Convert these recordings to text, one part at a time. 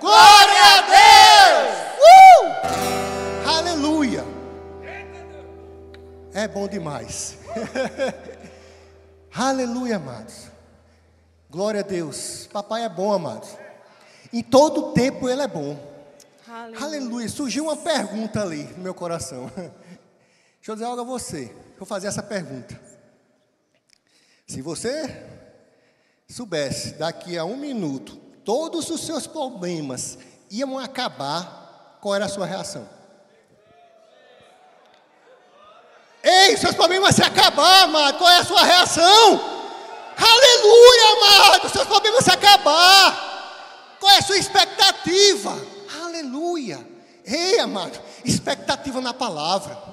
Glória a Deus! Uh! Aleluia! É bom demais. Aleluia, amados. Glória a Deus. Papai é bom, amados. Em todo tempo ele é bom. Aleluia. Aleluia. Surgiu uma pergunta ali no meu coração. Deixa eu dizer algo a você. Vou fazer essa pergunta. Se você soubesse daqui a um minuto todos os seus problemas iam acabar, qual era a sua reação? Ei, seus problemas se acabar, amado, qual é a sua reação? Aleluia, amado, seus problemas se acabar. Qual é a sua expectativa? Aleluia. Ei, amado, expectativa na palavra.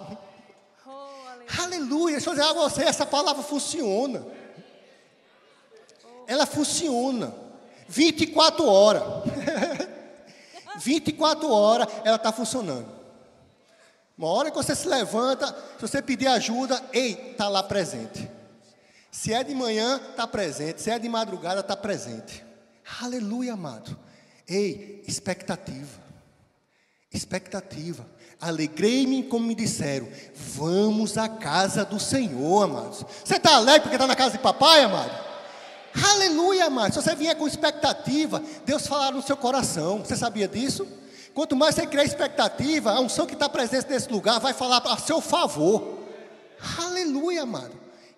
Aleluia. Deixa eu dizer a você, essa palavra funciona. Ela funciona. 24 horas. 24 horas ela está funcionando. Uma hora que você se levanta, se você pedir ajuda, ei, está lá presente. Se é de manhã, está presente. Se é de madrugada, está presente. Aleluia, amado. Ei, expectativa. Expectativa. Alegrei-me como me disseram, vamos à casa do Senhor, amados. Você está alegre porque está na casa de papai, amado? Aleluia, amado. Se você vier com expectativa, Deus falará no seu coração. Você sabia disso? Quanto mais você criar expectativa, a unção que está presente nesse lugar vai falar a seu favor. Aleluia, amado.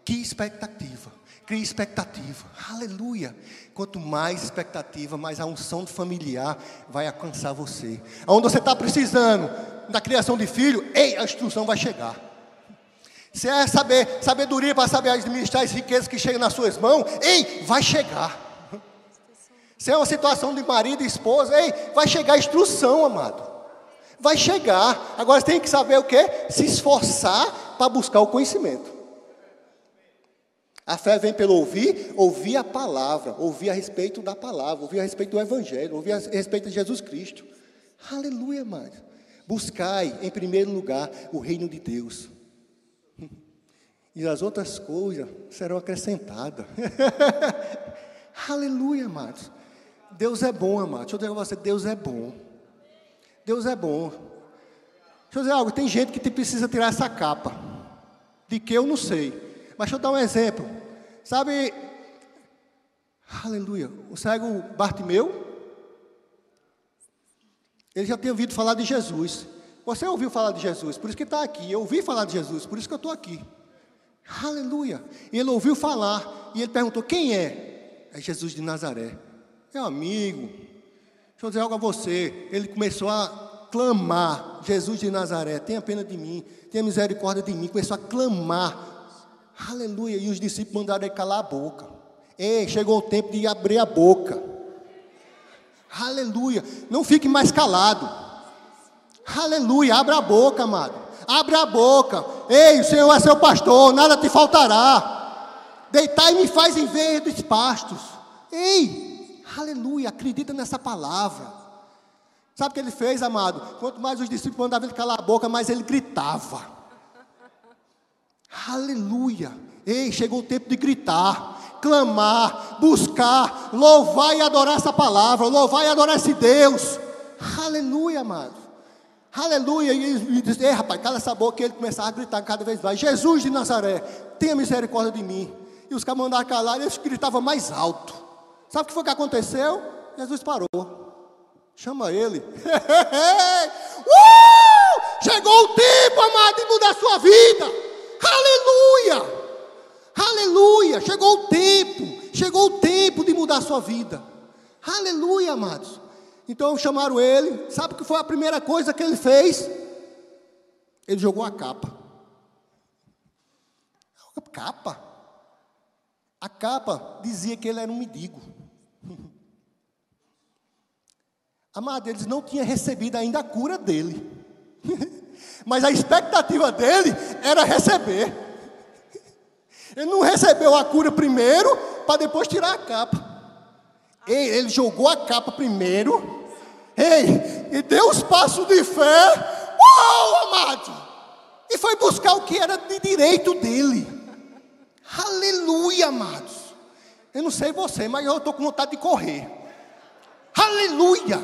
Que expectativa. Crie expectativa. Aleluia. Quanto mais expectativa, mais a unção familiar vai alcançar você. Aonde você está precisando da criação de filho, ei, a instrução vai chegar. Se é saber, sabedoria para saber administrar as riquezas que chegam nas suas mãos, ei, vai chegar. Se é uma situação de marido e esposa, ei, vai chegar a instrução, amado. Vai chegar. Agora você tem que saber o que? Se esforçar para buscar o conhecimento. A fé vem pelo ouvir, ouvir a palavra, ouvir a respeito da palavra, ouvir a respeito do Evangelho, ouvir a respeito de Jesus Cristo. Aleluia, amado. Buscai em primeiro lugar o reino de Deus. E as outras coisas serão acrescentadas. Aleluia, amados. Deus é bom, amados. Deixa eu dizer para você, Deus é bom. Deus é bom. Deixa eu dizer algo, tem gente que precisa tirar essa capa. De que eu não sei. Mas deixa eu dar um exemplo. Sabe, aleluia, o cego Bartimeu, ele já tinha ouvido falar de Jesus. Você ouviu falar de Jesus, por isso que está aqui. Eu ouvi falar de Jesus, por isso que eu estou aqui. Aleluia. Ele ouviu falar, e ele perguntou: quem é? É Jesus de Nazaré. Meu amigo, deixa eu dizer algo a você. Ele começou a clamar: Jesus de Nazaré, tenha pena de mim, tenha misericórdia de mim. Começou a clamar Aleluia. E os discípulos mandaram ele calar a boca. Ei, chegou o tempo de abrir a boca. Aleluia. Não fique mais calado. Aleluia. Abra a boca, amado. Abre a boca. Ei, o Senhor é seu pastor, nada te faltará. Deitar e me faz em verdes pastos. Ei, aleluia. Acredita nessa palavra. Sabe o que ele fez, amado? Quanto mais os discípulos mandavam ele calar a boca, mais ele gritava. Aleluia. Ei, chegou o tempo de gritar, clamar, buscar, louvar e adorar essa palavra, louvar e adorar esse Deus. Aleluia, amado. Aleluia. E ele disse: Ei, rapaz, cala essa boca. E ele começava a gritar cada vez mais: Jesus de Nazaré, tenha misericórdia de mim. E os caras mandaram calar e eles gritavam mais alto. Sabe o que foi que aconteceu? Jesus parou. Chama ele. uh! Chegou o tempo, amado, de mudar a sua vida. Aleluia! Aleluia! Chegou o tempo, chegou o tempo de mudar a sua vida. Aleluia, amados. Então chamaram ele, sabe o que foi a primeira coisa que ele fez? Ele jogou a capa. A capa? A capa dizia que ele era um mendigo. Amado, eles não tinham recebido ainda a cura dele. Mas a expectativa dele era receber. Ele não recebeu a cura primeiro, para depois tirar a capa. Ele jogou a capa primeiro. Ei, e deu os passos de fé. Uau, amado! E foi buscar o que era de direito dele. Aleluia, amados. Eu não sei você, mas eu estou com vontade de correr. Aleluia!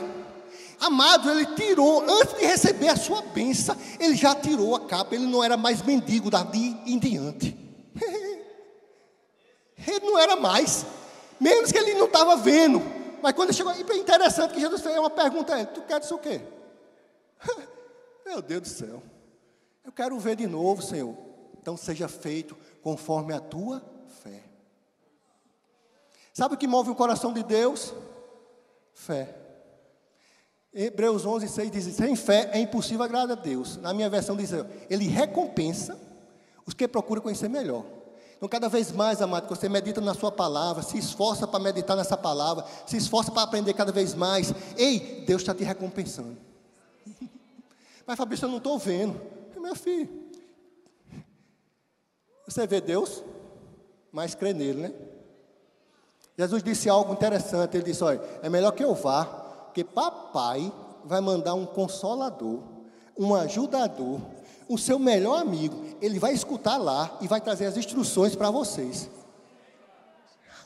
Amado, ele tirou, antes de receber a sua bênção, ele já tirou a capa, ele não era mais mendigo dali em diante. ele não era mais, menos que ele não estava vendo. Mas quando chegou, é interessante que Jesus fez uma pergunta a ele: Tu queres o quê? Meu Deus do céu, eu quero ver de novo, Senhor. Então seja feito conforme a tua fé. Sabe o que move o coração de Deus? Fé. Hebreus 11, 6 diz: sem fé é impossível agradar a Deus. Na minha versão diz: Ele recompensa os que procuram conhecer melhor. Então, cada vez mais, amado, que você medita na sua palavra, se esforça para meditar nessa palavra, se esforça para aprender cada vez mais. Ei, Deus está te recompensando. Mas, Fabrício, eu não estou vendo. Meu filho, você vê Deus, mas crê nele, né? Jesus disse algo interessante. Ele disse: Olha, é melhor que eu vá porque papai vai mandar um consolador, um ajudador, o seu melhor amigo. Ele vai escutar lá e vai trazer as instruções para vocês.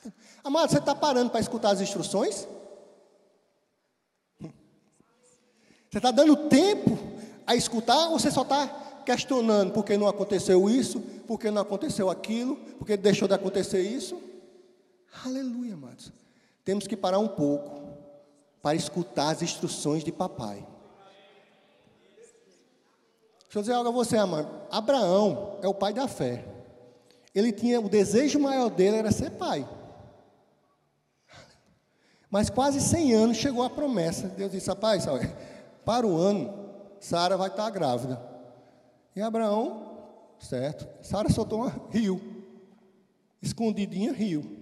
Amado, você está parando para escutar as instruções? Você está dando tempo a escutar ou você só está questionando porque não aconteceu isso, porque não aconteceu aquilo, porque deixou de acontecer isso? Aleluia, amados. Temos que parar um pouco para escutar as instruções de papai. Deixa eu dizer algo a você, amado. Abraão é o pai da fé. Ele tinha, o desejo maior dele era ser pai. Mas quase 100 anos chegou a promessa. Deus disse, rapaz, para o ano, Sara vai estar grávida. E Abraão, certo, Sara soltou uma rio. Escondidinha, rio.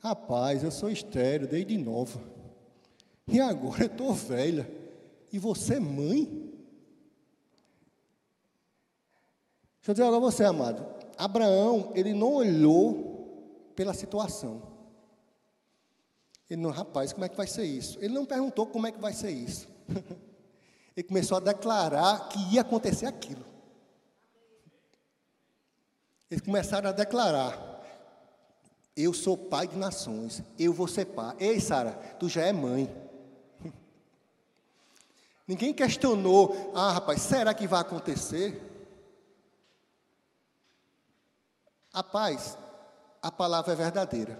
Rapaz, eu sou estéreo desde nova. E agora eu estou velha. E você mãe? Deixa eu dizer algo a você, amado. Abraão, ele não olhou pela situação. Ele não, rapaz, como é que vai ser isso? Ele não perguntou como é que vai ser isso. ele começou a declarar que ia acontecer aquilo. Eles começaram a declarar: Eu sou pai de nações, eu vou ser pai. Ei, Sara, tu já é mãe. Ninguém questionou, ah, rapaz, será que vai acontecer? Rapaz, a palavra é verdadeira.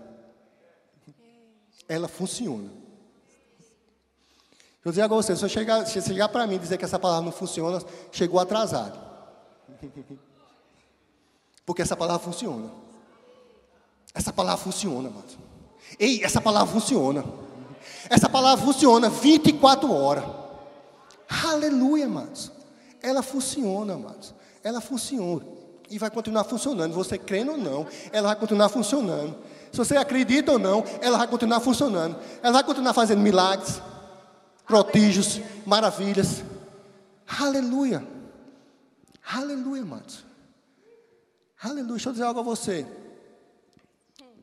Ela funciona. Eu dizer agora você, se você chegar, chegar para mim e dizer que essa palavra não funciona, chegou atrasado. Porque essa palavra funciona. Essa palavra funciona, mano. Ei, essa palavra funciona. Essa palavra funciona 24 horas. Aleluia, amados. Ela funciona, amados. Ela funciona. E vai continuar funcionando. Você crendo ou não, ela vai continuar funcionando. Se você acredita ou não, ela vai continuar funcionando. Ela vai continuar fazendo milagres, prodígios, maravilhas. Aleluia. Aleluia, amados. Aleluia. Deixa eu dizer algo a você.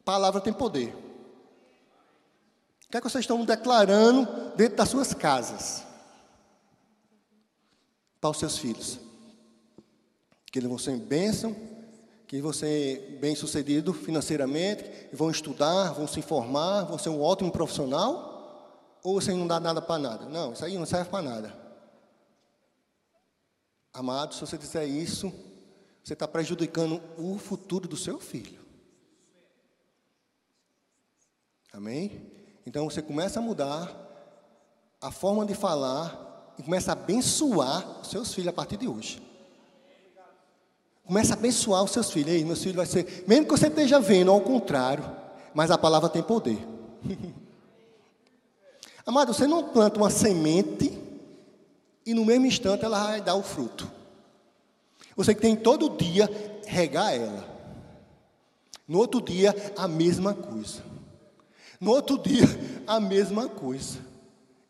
Palavra tem poder. O que é que vocês estão declarando dentro das suas casas? para os seus filhos. Que eles vão ser bênção, que vão ser bem-sucedidos financeiramente, vão estudar, vão se informar, vão ser um ótimo profissional, ou você não dá nada para nada? Não, isso aí não serve para nada. Amado, se você disser isso, você está prejudicando o futuro do seu filho. Amém? Então você começa a mudar a forma de falar e começa a abençoar os seus filhos a partir de hoje. Começa a abençoar os seus filhos. Ei, meus filhos vai ser, mesmo que você esteja vendo ao contrário, mas a palavra tem poder. Amado, você não planta uma semente e no mesmo instante ela vai dar o fruto. Você tem todo dia regar ela. No outro dia, a mesma coisa. No outro dia, a mesma coisa.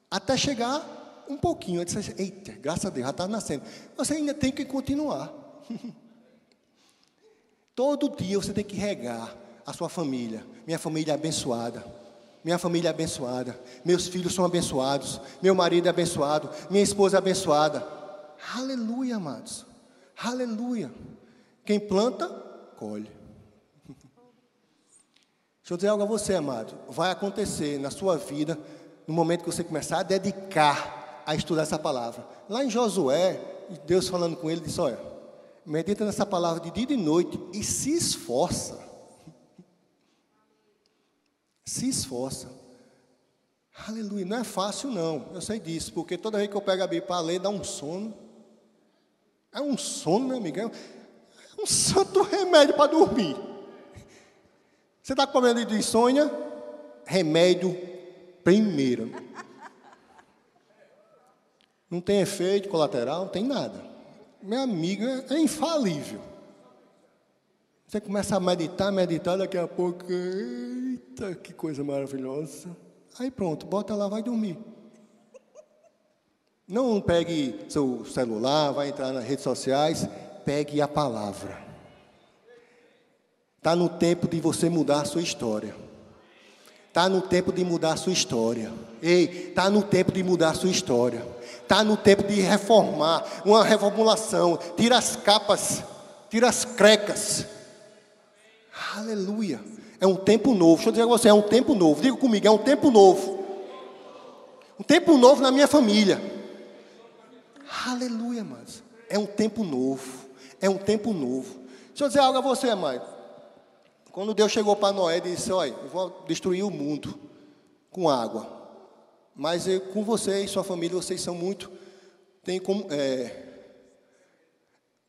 Até chegar um pouquinho. Disse, eita, graças a Deus, já está nascendo. Você ainda tem que continuar. Todo dia você tem que regar a sua família. Minha família é abençoada. Minha família é abençoada. Meus filhos são abençoados. Meu marido é abençoado. Minha esposa é abençoada. Aleluia, amados. Aleluia. Quem planta, colhe. Deixa eu dizer algo a você, amado. Vai acontecer na sua vida, no momento que você começar a dedicar a estudar essa palavra. Lá em Josué, Deus falando com ele, disse: Olha, medita nessa palavra de dia e de noite e se esforça. Se esforça. Aleluia. Não é fácil, não. Eu sei disso, porque toda vez que eu pego a Bíblia para ler, dá um sono. É um sono, meu amigo. É um santo remédio para dormir. Você está com problema de insônia? Remédio primeiro. Não tem efeito colateral, não tem nada. Amigo é, é infalível. Você começa a meditar, meditar, daqui a pouco, eita, que coisa maravilhosa. Aí pronto, bota lá, vai dormir. Não pegue seu celular, vai entrar nas redes sociais, pegue a palavra. Está no tempo de você mudar a sua história. Está no tempo de mudar a sua história. Ei, está no tempo de mudar a sua história. Está no tempo de reformar, uma reformulação. Tira as capas, tira as crecas. Aleluia. É um tempo novo. Deixa eu dizer a você, é um tempo novo. Diga comigo, é um tempo novo. Um tempo novo na minha família. Aleluia, amados. É um tempo novo. É um tempo novo. Deixa eu dizer algo a você, amado. Quando Deus chegou para Noé e disse: Olha, eu vou destruir o mundo com água. Mas eu, com você e sua família, vocês são muito. Tem como. É,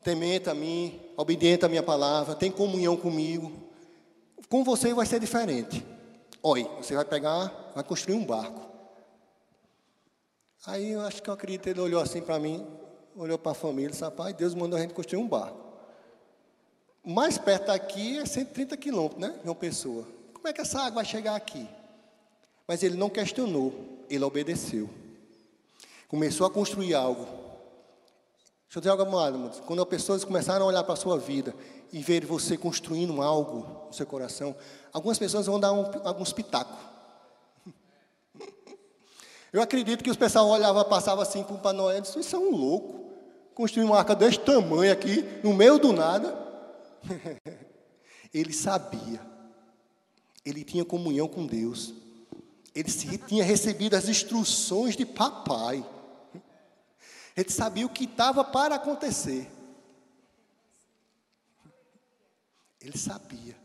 temente a mim, obediente à minha palavra, tem comunhão comigo. Com você vai ser diferente. Olha, você vai pegar, vai construir um barco. Aí eu acho que eu acredito ele olhou assim para mim, olhou para a família e disse, rapaz, Deus mandou a gente construir um barco. Mais perto daqui é 130 quilômetros, né? Uma pessoa. Como é que essa água vai chegar aqui? Mas ele não questionou, ele obedeceu. Começou a construir algo. Deixa eu dizer algo, amado. Quando as pessoas começaram a olhar para a sua vida e ver você construindo algo no seu coração, algumas pessoas vão dar um, alguns pitacos. Eu acredito que os pessoal olhava, passava assim para Noel e isso é um louco. Construir uma arca desse tamanho aqui, no meio do nada. Ele sabia. Ele tinha comunhão com Deus. Ele tinha recebido as instruções de papai. Ele sabia o que estava para acontecer. Ele sabia.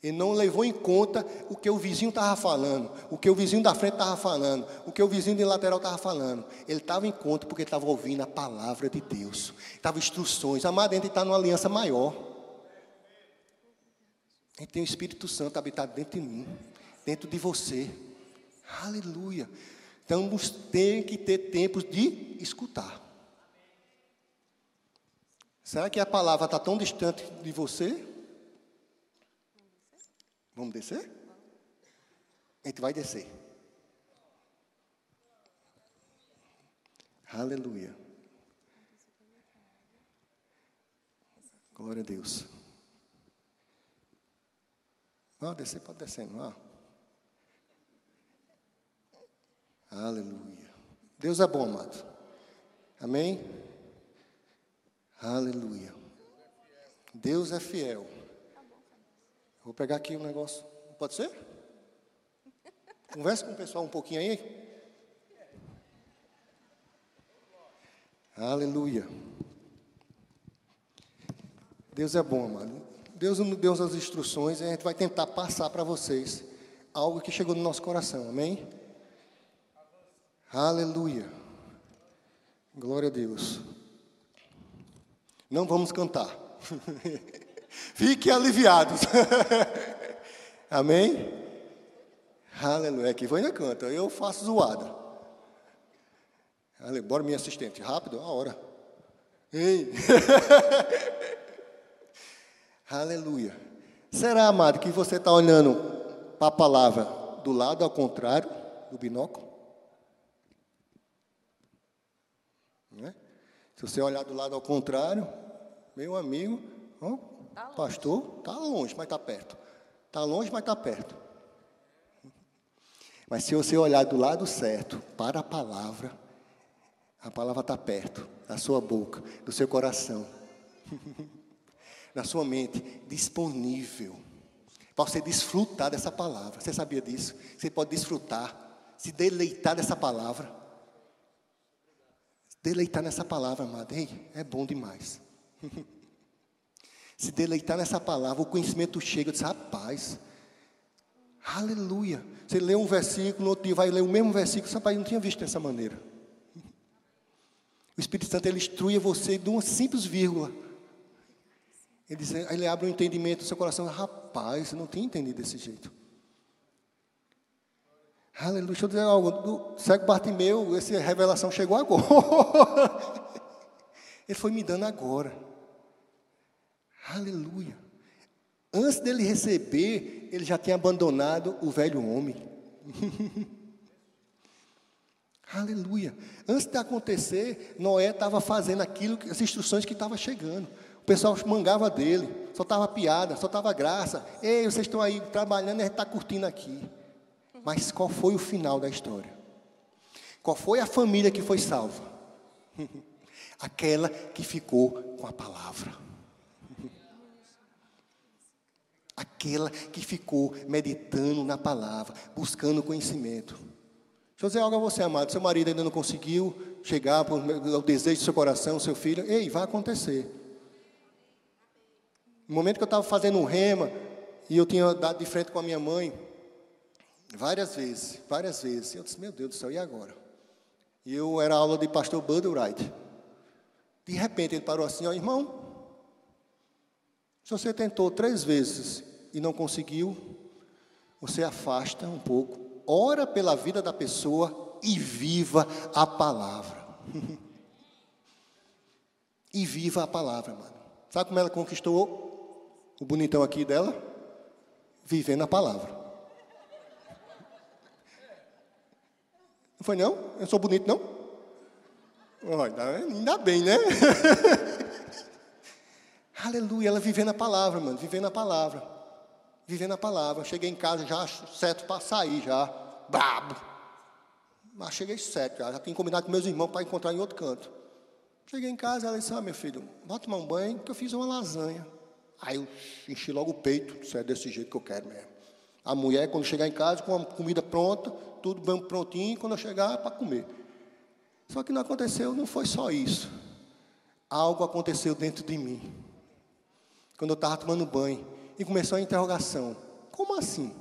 Ele não levou em conta o que o vizinho estava falando, o que o vizinho da frente estava falando, o que o vizinho de lateral estava falando. Ele estava em conta porque estava ouvindo a palavra de Deus. Estava instruções. Amado, a gente está numa aliança maior. Gente tem o Espírito Santo habitado dentro de mim, dentro de você. Aleluia. Então, tem que ter tempos de escutar. Será que a palavra está tão distante de você? Vamos descer? A gente vai descer. Aleluia. Glória a Deus. Não, descer, pode descer, não. Aleluia. Deus é bom, amado. Amém? Aleluia. Deus é fiel. Vou pegar aqui um negócio. Pode ser? Conversa com o pessoal um pouquinho aí. Aleluia. Deus é bom, amado. Deus nos deu as instruções e a gente vai tentar passar para vocês algo que chegou no nosso coração. Amém? Aleluia. Glória a Deus. Não vamos cantar. Fiquem aliviados. Amém? Aleluia. Aqui foi na canta. Eu faço zoada. Bora, minha assistente. Rápido, a hora. Ei. Aleluia. Será, amado, que você está olhando para a palavra do lado ao contrário do binóculo? É? Se você olhar do lado ao contrário, meu amigo, ó, Tá Pastor, está longe, mas está perto. Está longe, mas está perto. Mas se você olhar do lado certo, para a palavra, a palavra está perto, da sua boca, do seu coração, na sua mente, disponível. Para você desfrutar dessa palavra. Você sabia disso? Você pode desfrutar, se deleitar dessa palavra. Deleitar nessa palavra, amado, ei, é bom demais. Se deleitar nessa palavra, o conhecimento chega, diz, rapaz, aleluia. Você lê um versículo, no outro dia vai ler o mesmo versículo, rapaz, não tinha visto dessa maneira. O Espírito Santo ele instrui você de uma simples vírgula. Ele, diz, ele abre o um entendimento do seu coração, rapaz, eu não tinha entendido desse jeito. Aleluia. Deixa eu dizer algo. Do cego Bartimeu, essa revelação chegou agora. Ele foi me dando agora. Aleluia. Antes dele receber, ele já tinha abandonado o velho homem. Aleluia. Antes de acontecer, Noé estava fazendo aquilo, as instruções que estavam chegando. Pessoal mangava dele, só estava piada, só estava graça. Ei, vocês estão aí trabalhando a gente está curtindo aqui. Mas qual foi o final da história? Qual foi a família que foi salva? Aquela que ficou com a palavra. Aquela que ficou meditando na palavra, buscando conhecimento. Deixa eu dizer algo a você, amado. Seu marido ainda não conseguiu chegar ao desejo do seu coração, seu filho. Ei, vai acontecer. No momento que eu estava fazendo um rema, e eu tinha dado de frente com a minha mãe, várias vezes, várias vezes. Eu disse, meu Deus do céu, e agora? E eu era aula de pastor Bud Wright. De repente ele parou assim, ó, irmão, se você tentou três vezes e não conseguiu, você afasta um pouco, ora pela vida da pessoa e viva a palavra. e viva a palavra, mano. Sabe como ela conquistou o bonitão aqui dela? Vivendo a palavra. Não foi não? Eu sou bonito, não? Olha, ainda bem, né? Aleluia, ela vivendo a palavra, mano, vivendo a palavra. Vivendo a palavra. Cheguei em casa já certo para sair, já. Brabo. Mas cheguei certo, já, já tinha combinado com meus irmãos para encontrar em outro canto. Cheguei em casa, ela disse, ah, meu filho, vá tomar um banho, que eu fiz uma lasanha. Aí eu enchi logo o peito, isso é desse jeito que eu quero mesmo. A mulher, quando chegar em casa, com a comida pronta, tudo bem prontinho, quando eu chegar, é para comer. Só que não aconteceu, não foi só isso. Algo aconteceu dentro de mim quando eu estava tomando banho, e começou a interrogação: como assim?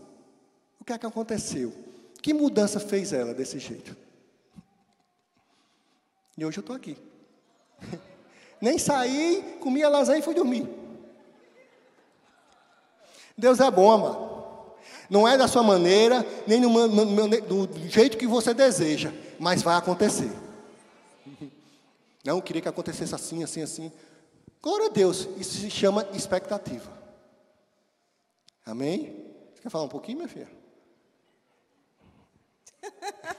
O que é que aconteceu? Que mudança fez ela desse jeito? E hoje eu estou aqui. Nem saí, comi a lasanha e fui dormir. Deus é bom, amado. Não é da sua maneira, nem do jeito que você deseja, mas vai acontecer. Não, queria que acontecesse assim, assim, assim. Glória a Deus, isso se chama expectativa. Amém? Você quer falar um pouquinho, minha filha?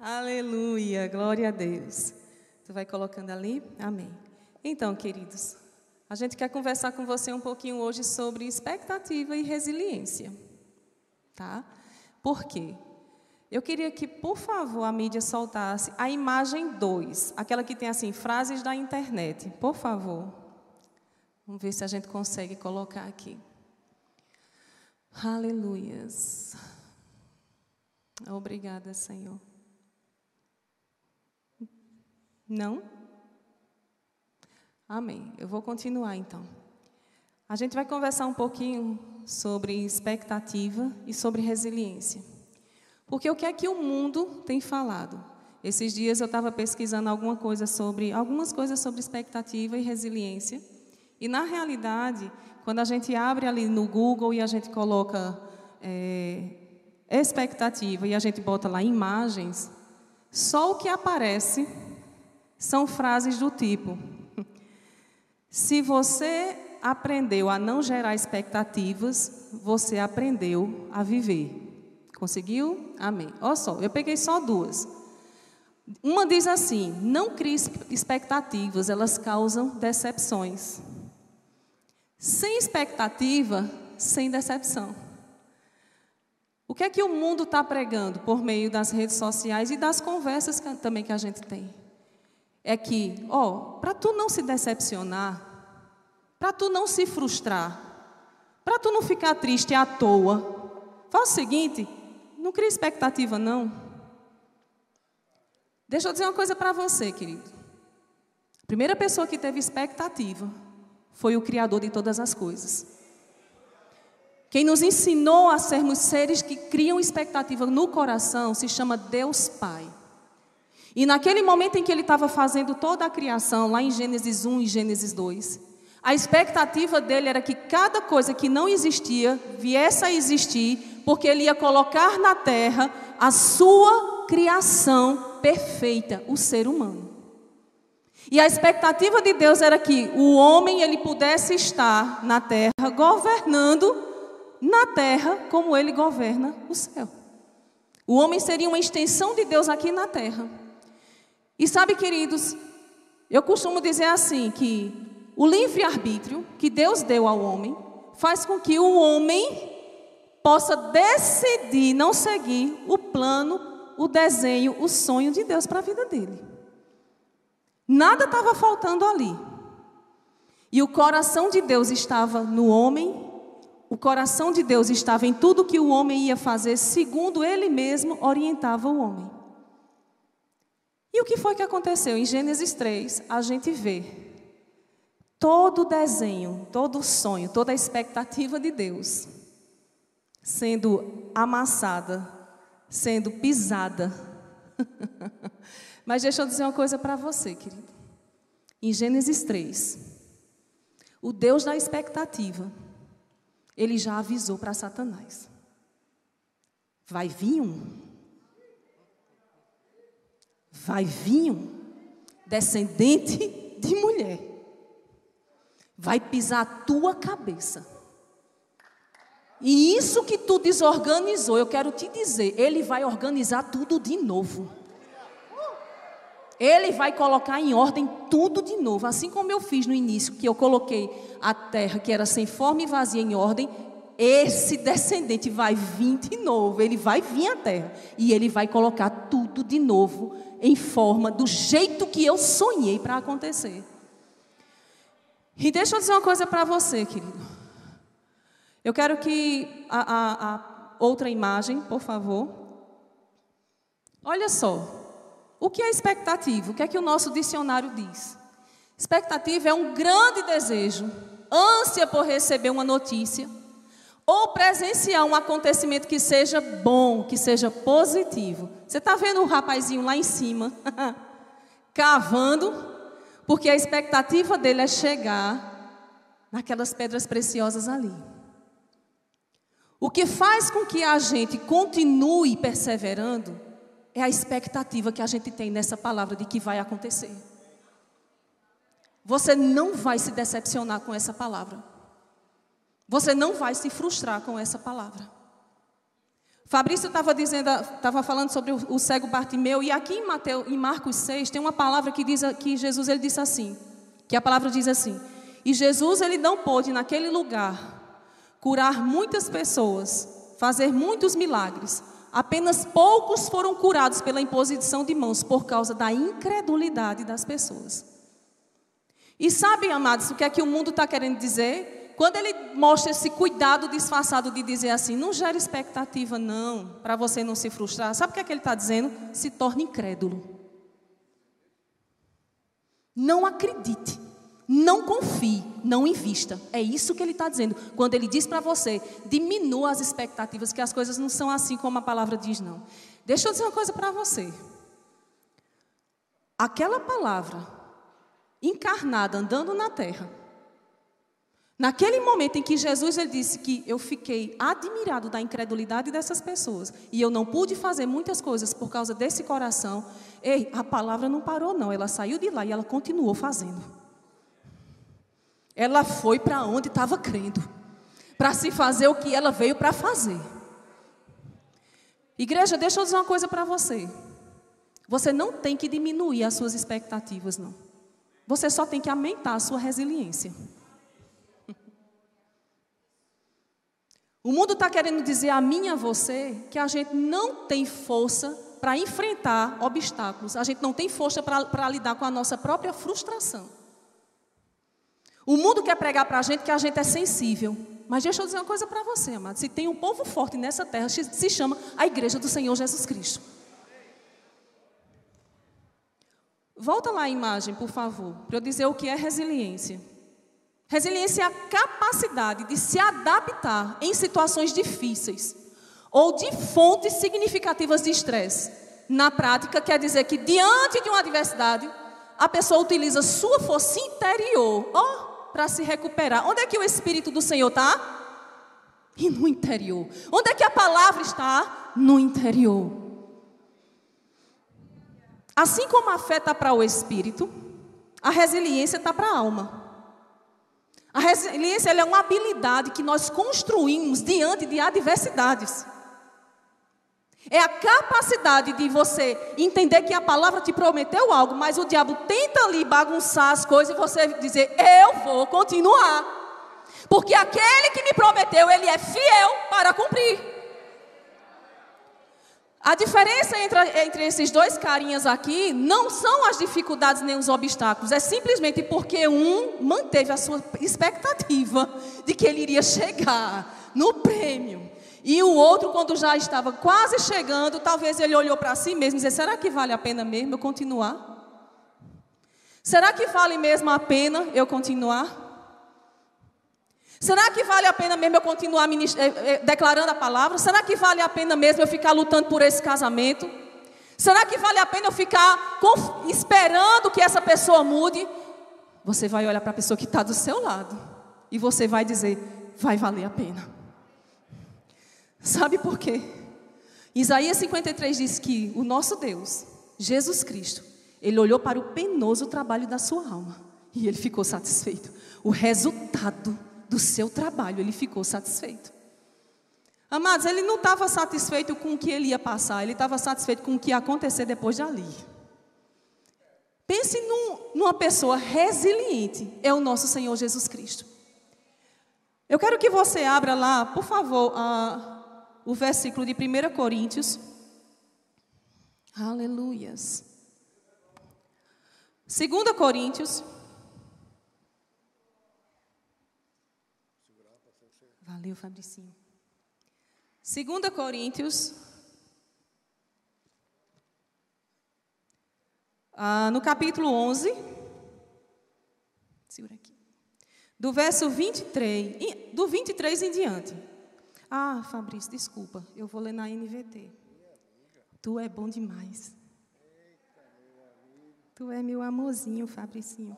Aleluia, glória a Deus. Tu vai colocando ali? Amém. Então, queridos, a gente quer conversar com você um pouquinho hoje sobre expectativa e resiliência. Tá? Por quê? Eu queria que, por favor, a mídia soltasse a imagem 2, aquela que tem assim, frases da internet. Por favor. Vamos ver se a gente consegue colocar aqui. Aleluias. Obrigada, Senhor. Não? Amém. Eu vou continuar então. A gente vai conversar um pouquinho sobre expectativa e sobre resiliência. Porque o que é que o mundo tem falado? Esses dias eu estava pesquisando alguma coisa sobre, algumas coisas sobre expectativa e resiliência. E na realidade, quando a gente abre ali no Google e a gente coloca é, expectativa e a gente bota lá imagens, só o que aparece são frases do tipo: se você aprendeu a não gerar expectativas, você aprendeu a viver. Conseguiu? Amém. Olha só, eu peguei só duas. Uma diz assim: não crie expectativas, elas causam decepções. Sem expectativa, sem decepção. O que é que o mundo está pregando por meio das redes sociais e das conversas também que a gente tem? É que, ó, para tu não se decepcionar, para tu não se frustrar, para tu não ficar triste à toa, faz o seguinte: não cria expectativa, não. Deixa eu dizer uma coisa para você, querido. A primeira pessoa que teve expectativa foi o Criador de todas as coisas. Quem nos ensinou a sermos seres que criam expectativa no coração se chama Deus Pai. E naquele momento em que ele estava fazendo toda a criação, lá em Gênesis 1 e Gênesis 2, a expectativa dele era que cada coisa que não existia viesse a existir, porque ele ia colocar na terra a sua criação perfeita, o ser humano. E a expectativa de Deus era que o homem ele pudesse estar na terra governando na terra como ele governa o céu. O homem seria uma extensão de Deus aqui na terra. E sabe, queridos, eu costumo dizer assim que o livre-arbítrio que Deus deu ao homem faz com que o homem possa decidir não seguir o plano, o desenho, o sonho de Deus para a vida dele. Nada estava faltando ali. E o coração de Deus estava no homem, o coração de Deus estava em tudo que o homem ia fazer, segundo ele mesmo orientava o homem. E o que foi que aconteceu? Em Gênesis 3, a gente vê todo o desenho, todo o sonho, toda a expectativa de Deus sendo amassada, sendo pisada. Mas deixa eu dizer uma coisa para você, querido. Em Gênesis 3, o Deus da expectativa, ele já avisou para Satanás: vai vir um vai vir um descendente de mulher, vai pisar a tua cabeça. E isso que tu desorganizou, eu quero te dizer, ele vai organizar tudo de novo. Ele vai colocar em ordem tudo de novo, assim como eu fiz no início, que eu coloquei a terra que era sem forma e vazia em ordem, esse descendente vai vir de novo, ele vai vir à terra e ele vai colocar tudo de novo em forma do jeito que eu sonhei para acontecer. E deixa eu dizer uma coisa para você, querido. Eu quero que a, a, a outra imagem, por favor. Olha só. O que é expectativa? O que é que o nosso dicionário diz? Expectativa é um grande desejo, ânsia por receber uma notícia ou presenciar um acontecimento que seja bom, que seja positivo. Você está vendo o rapazinho lá em cima, cavando, porque a expectativa dele é chegar naquelas pedras preciosas ali. O que faz com que a gente continue perseverando é a expectativa que a gente tem nessa palavra de que vai acontecer. Você não vai se decepcionar com essa palavra. Você não vai se frustrar com essa palavra. Fabrício estava dizendo, estava falando sobre o, cego Bartimeu e aqui em, Mateus, em Marcos 6 tem uma palavra que diz que Jesus ele disse assim, que a palavra diz assim: "E Jesus ele não pôde naquele lugar curar muitas pessoas, fazer muitos milagres. Apenas poucos foram curados pela imposição de mãos por causa da incredulidade das pessoas." E sabem, amados, o que é que o mundo está querendo dizer? Quando ele mostra esse cuidado disfarçado de dizer assim, não gera expectativa, não, para você não se frustrar. Sabe o que é que ele está dizendo? Se torne incrédulo. Não acredite, não confie, não invista. É isso que ele está dizendo. Quando ele diz para você, diminua as expectativas, que as coisas não são assim como a palavra diz, não. Deixa eu dizer uma coisa para você. Aquela palavra encarnada andando na terra Naquele momento em que Jesus ele disse que eu fiquei admirado da incredulidade dessas pessoas e eu não pude fazer muitas coisas por causa desse coração, ei, a palavra não parou não, ela saiu de lá e ela continuou fazendo. Ela foi para onde estava crendo, para se fazer o que ela veio para fazer. Igreja, deixa eu dizer uma coisa para você. Você não tem que diminuir as suas expectativas, não. Você só tem que aumentar a sua resiliência. O mundo está querendo dizer a mim e a você que a gente não tem força para enfrentar obstáculos, a gente não tem força para lidar com a nossa própria frustração. O mundo quer pregar para a gente que a gente é sensível. Mas deixa eu dizer uma coisa para você, amado. Se tem um povo forte nessa terra, se chama a Igreja do Senhor Jesus Cristo. Volta lá a imagem, por favor, para eu dizer o que é resiliência. Resiliência é a capacidade de se adaptar em situações difíceis ou de fontes significativas de estresse. Na prática, quer dizer que diante de uma adversidade, a pessoa utiliza sua força interior oh, para se recuperar. Onde é que o Espírito do Senhor está? E no interior. Onde é que a palavra está? No interior. Assim como a fé está para o espírito, a resiliência está para a alma. A resiliência é uma habilidade que nós construímos diante de adversidades. É a capacidade de você entender que a palavra te prometeu algo, mas o diabo tenta ali bagunçar as coisas e você dizer: Eu vou continuar. Porque aquele que me prometeu, ele é fiel para cumprir. A diferença entre, entre esses dois carinhas aqui não são as dificuldades nem os obstáculos, é simplesmente porque um manteve a sua expectativa de que ele iria chegar no prêmio. E o outro, quando já estava quase chegando, talvez ele olhou para si mesmo e disse: será que vale a pena mesmo eu continuar? Será que vale mesmo a pena eu continuar? Será que vale a pena mesmo eu continuar eh, eh, declarando a palavra? Será que vale a pena mesmo eu ficar lutando por esse casamento? Será que vale a pena eu ficar esperando que essa pessoa mude? Você vai olhar para a pessoa que está do seu lado e você vai dizer: vai valer a pena. Sabe por quê? Isaías 53 diz que o nosso Deus, Jesus Cristo, ele olhou para o penoso trabalho da sua alma e ele ficou satisfeito. O resultado do seu trabalho, ele ficou satisfeito. Amados, ele não estava satisfeito com o que ele ia passar, ele estava satisfeito com o que ia acontecer depois de ali. Pense num, numa pessoa resiliente, é o nosso Senhor Jesus Cristo. Eu quero que você abra lá, por favor, a, o versículo de 1 Coríntios. Aleluias. 2 Coríntios, Valeu, Fabricinho. 2 Coríntios, ah, no capítulo 11, segura aqui, do verso 23, do 23 em diante. Ah, Fabrício, desculpa, eu vou ler na NVT. Tu é bom demais. Tu é meu amorzinho, Fabricinho.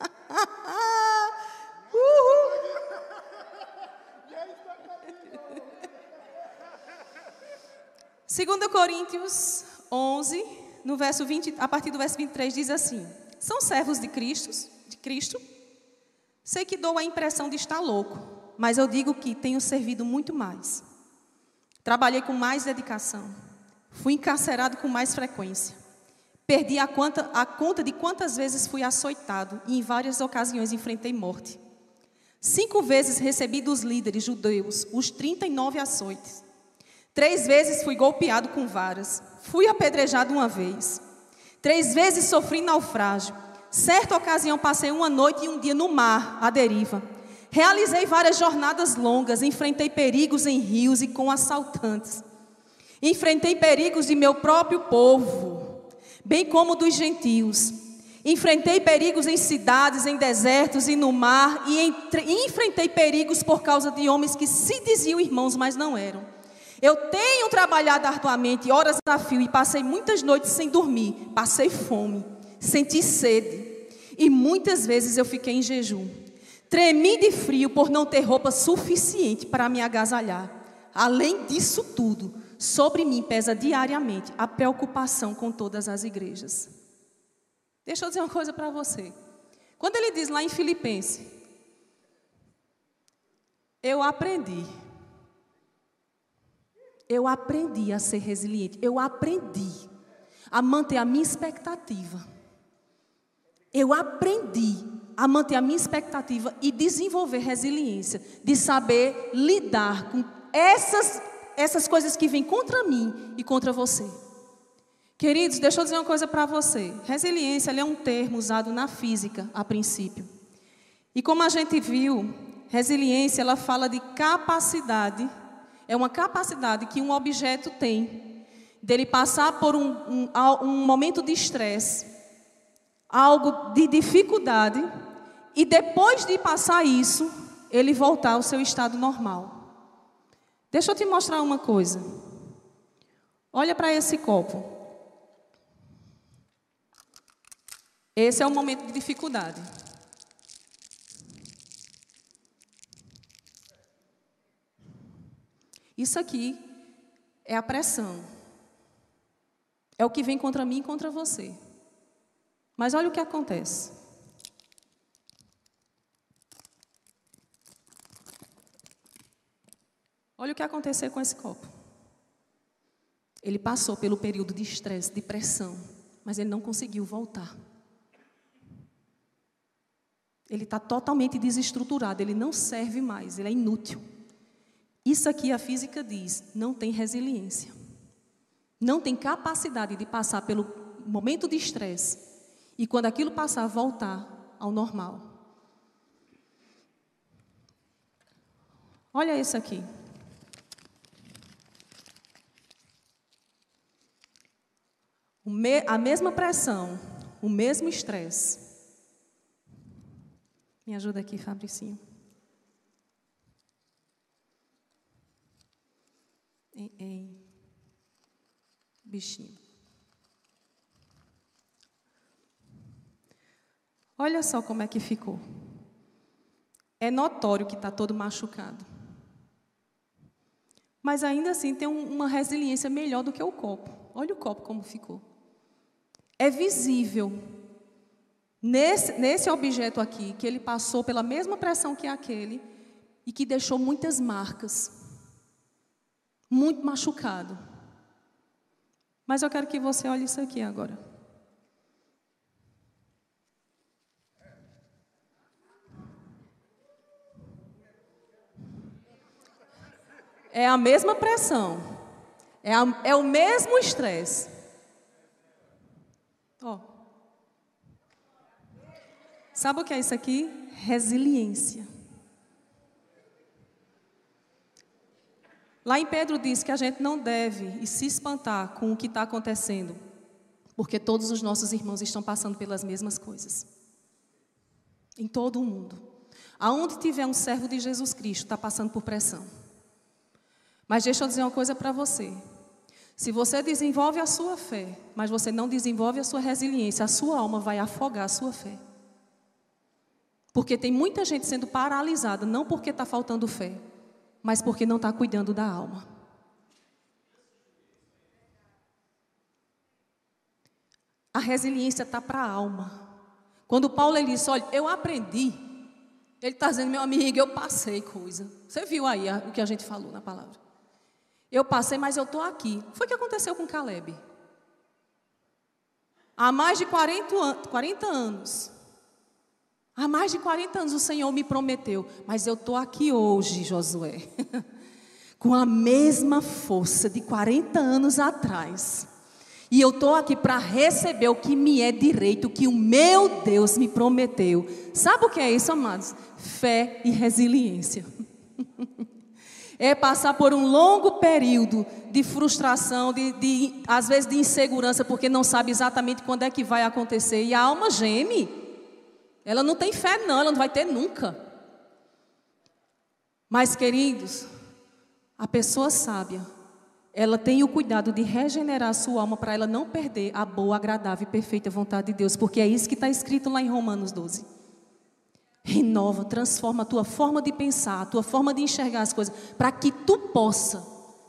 Segundo Coríntios 11, no verso 20, a partir do verso 23 diz assim: São servos de Cristo, de Cristo. Sei que dou a impressão de estar louco, mas eu digo que tenho servido muito mais. Trabalhei com mais dedicação. Fui encarcerado com mais frequência. Perdi a conta, a conta de quantas vezes fui açoitado e em várias ocasiões enfrentei morte. Cinco vezes recebi dos líderes judeus os 39 açoites. Três vezes fui golpeado com varas. Fui apedrejado uma vez. Três vezes sofri naufrágio. Certa ocasião passei uma noite e um dia no mar, à deriva. Realizei várias jornadas longas, enfrentei perigos em rios e com assaltantes. Enfrentei perigos de meu próprio povo, bem como dos gentios. Enfrentei perigos em cidades, em desertos e no mar, e entre... enfrentei perigos por causa de homens que se diziam irmãos, mas não eram. Eu tenho trabalhado arduamente, horas a fio, e passei muitas noites sem dormir. Passei fome, senti sede. E muitas vezes eu fiquei em jejum. Tremi de frio por não ter roupa suficiente para me agasalhar. Além disso tudo, sobre mim pesa diariamente a preocupação com todas as igrejas. Deixa eu dizer uma coisa para você. Quando ele diz lá em Filipenses, eu aprendi eu aprendi a ser resiliente. Eu aprendi a manter a minha expectativa. Eu aprendi a manter a minha expectativa e desenvolver resiliência, de saber lidar com essas, essas coisas que vêm contra mim e contra você. Queridos, deixa eu dizer uma coisa para você. Resiliência é um termo usado na física a princípio. E como a gente viu, resiliência ela fala de capacidade é uma capacidade que um objeto tem dele passar por um, um, um momento de estresse, algo de dificuldade, e depois de passar isso, ele voltar ao seu estado normal. Deixa eu te mostrar uma coisa. Olha para esse copo. Esse é o momento de dificuldade. Isso aqui é a pressão. É o que vem contra mim e contra você. Mas olha o que acontece. Olha o que aconteceu com esse copo. Ele passou pelo período de estresse, de pressão, mas ele não conseguiu voltar. Ele está totalmente desestruturado, ele não serve mais, ele é inútil. Isso aqui a física diz, não tem resiliência. Não tem capacidade de passar pelo momento de estresse e quando aquilo passar, voltar ao normal. Olha isso aqui. a mesma pressão, o mesmo estresse me ajuda aqui, Fabricinho. Ei, ei. Bichinho. Olha só como é que ficou. É notório que está todo machucado. Mas ainda assim tem uma resiliência melhor do que o copo. Olha o copo como ficou. É visível nesse, nesse objeto aqui, que ele passou pela mesma pressão que aquele e que deixou muitas marcas, muito machucado. Mas eu quero que você olhe isso aqui agora. É a mesma pressão, é, a, é o mesmo estresse. Sabe o que é isso aqui? Resiliência. Lá em Pedro diz que a gente não deve se espantar com o que está acontecendo, porque todos os nossos irmãos estão passando pelas mesmas coisas. Em todo o mundo. Aonde tiver um servo de Jesus Cristo, está passando por pressão. Mas deixa eu dizer uma coisa para você. Se você desenvolve a sua fé, mas você não desenvolve a sua resiliência, a sua alma vai afogar a sua fé. Porque tem muita gente sendo paralisada, não porque está faltando fé, mas porque não está cuidando da alma. A resiliência está para a alma. Quando Paulo ele disse, olha, eu aprendi. Ele está dizendo, meu amigo, eu passei coisa. Você viu aí o que a gente falou na palavra. Eu passei, mas eu estou aqui. Foi o que aconteceu com Caleb. Há mais de 40, an 40 anos, Há mais de 40 anos o Senhor me prometeu, mas eu estou aqui hoje, Josué, com a mesma força de 40 anos atrás. E eu estou aqui para receber o que me é direito, o que o meu Deus me prometeu. Sabe o que é isso, amados? Fé e resiliência. é passar por um longo período de frustração, de, de, às vezes de insegurança, porque não sabe exatamente quando é que vai acontecer. E a alma geme. Ela não tem fé, não, ela não vai ter nunca. Mas, queridos, a pessoa sábia, ela tem o cuidado de regenerar a sua alma para ela não perder a boa, agradável e perfeita vontade de Deus, porque é isso que está escrito lá em Romanos 12. Renova, transforma a tua forma de pensar, a tua forma de enxergar as coisas, para que tu possa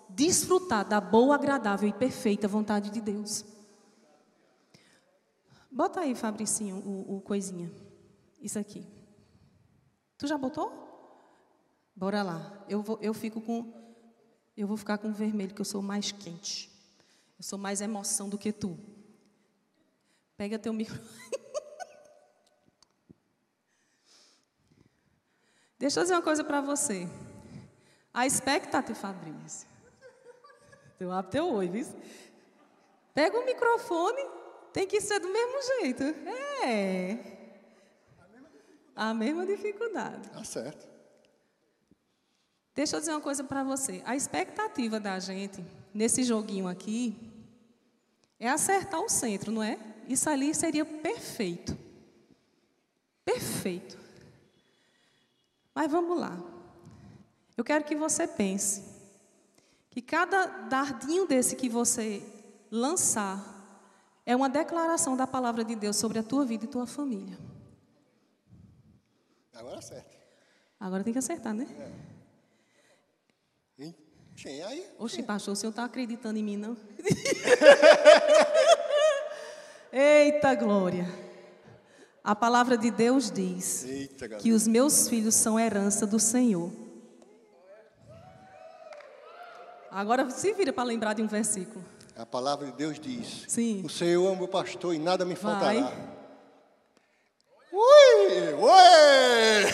desfrutar da boa, agradável e perfeita vontade de Deus. Bota aí, Fabricinho, o, o coisinha. Isso aqui. Tu já botou? Bora lá. Eu, vou, eu fico com. Eu vou ficar com vermelho, que eu sou mais quente. Eu sou mais emoção do que tu. Pega teu micro. Deixa eu dizer uma coisa para você. A expectativa, Fabrício. Teu abre teu oi, viu? Pega o microfone, tem que ser do mesmo jeito. É. A mesma dificuldade. Tá certo. Deixa eu dizer uma coisa para você. A expectativa da gente nesse joguinho aqui é acertar o centro, não é? Isso ali seria perfeito. Perfeito. Mas vamos lá. Eu quero que você pense que cada dardinho desse que você lançar é uma declaração da palavra de Deus sobre a tua vida e tua família. Agora acerta. Agora tem que acertar, né? Hein? Sim, aí. Oxe, pastor, o senhor está acreditando em mim, não? Eita glória! A palavra de Deus diz Eita, que os meus filhos são herança do Senhor. Agora se vira para lembrar de um versículo. A palavra de Deus diz: Sim. O Senhor é o meu pastor e nada me faltará. Vai. Ui, ui!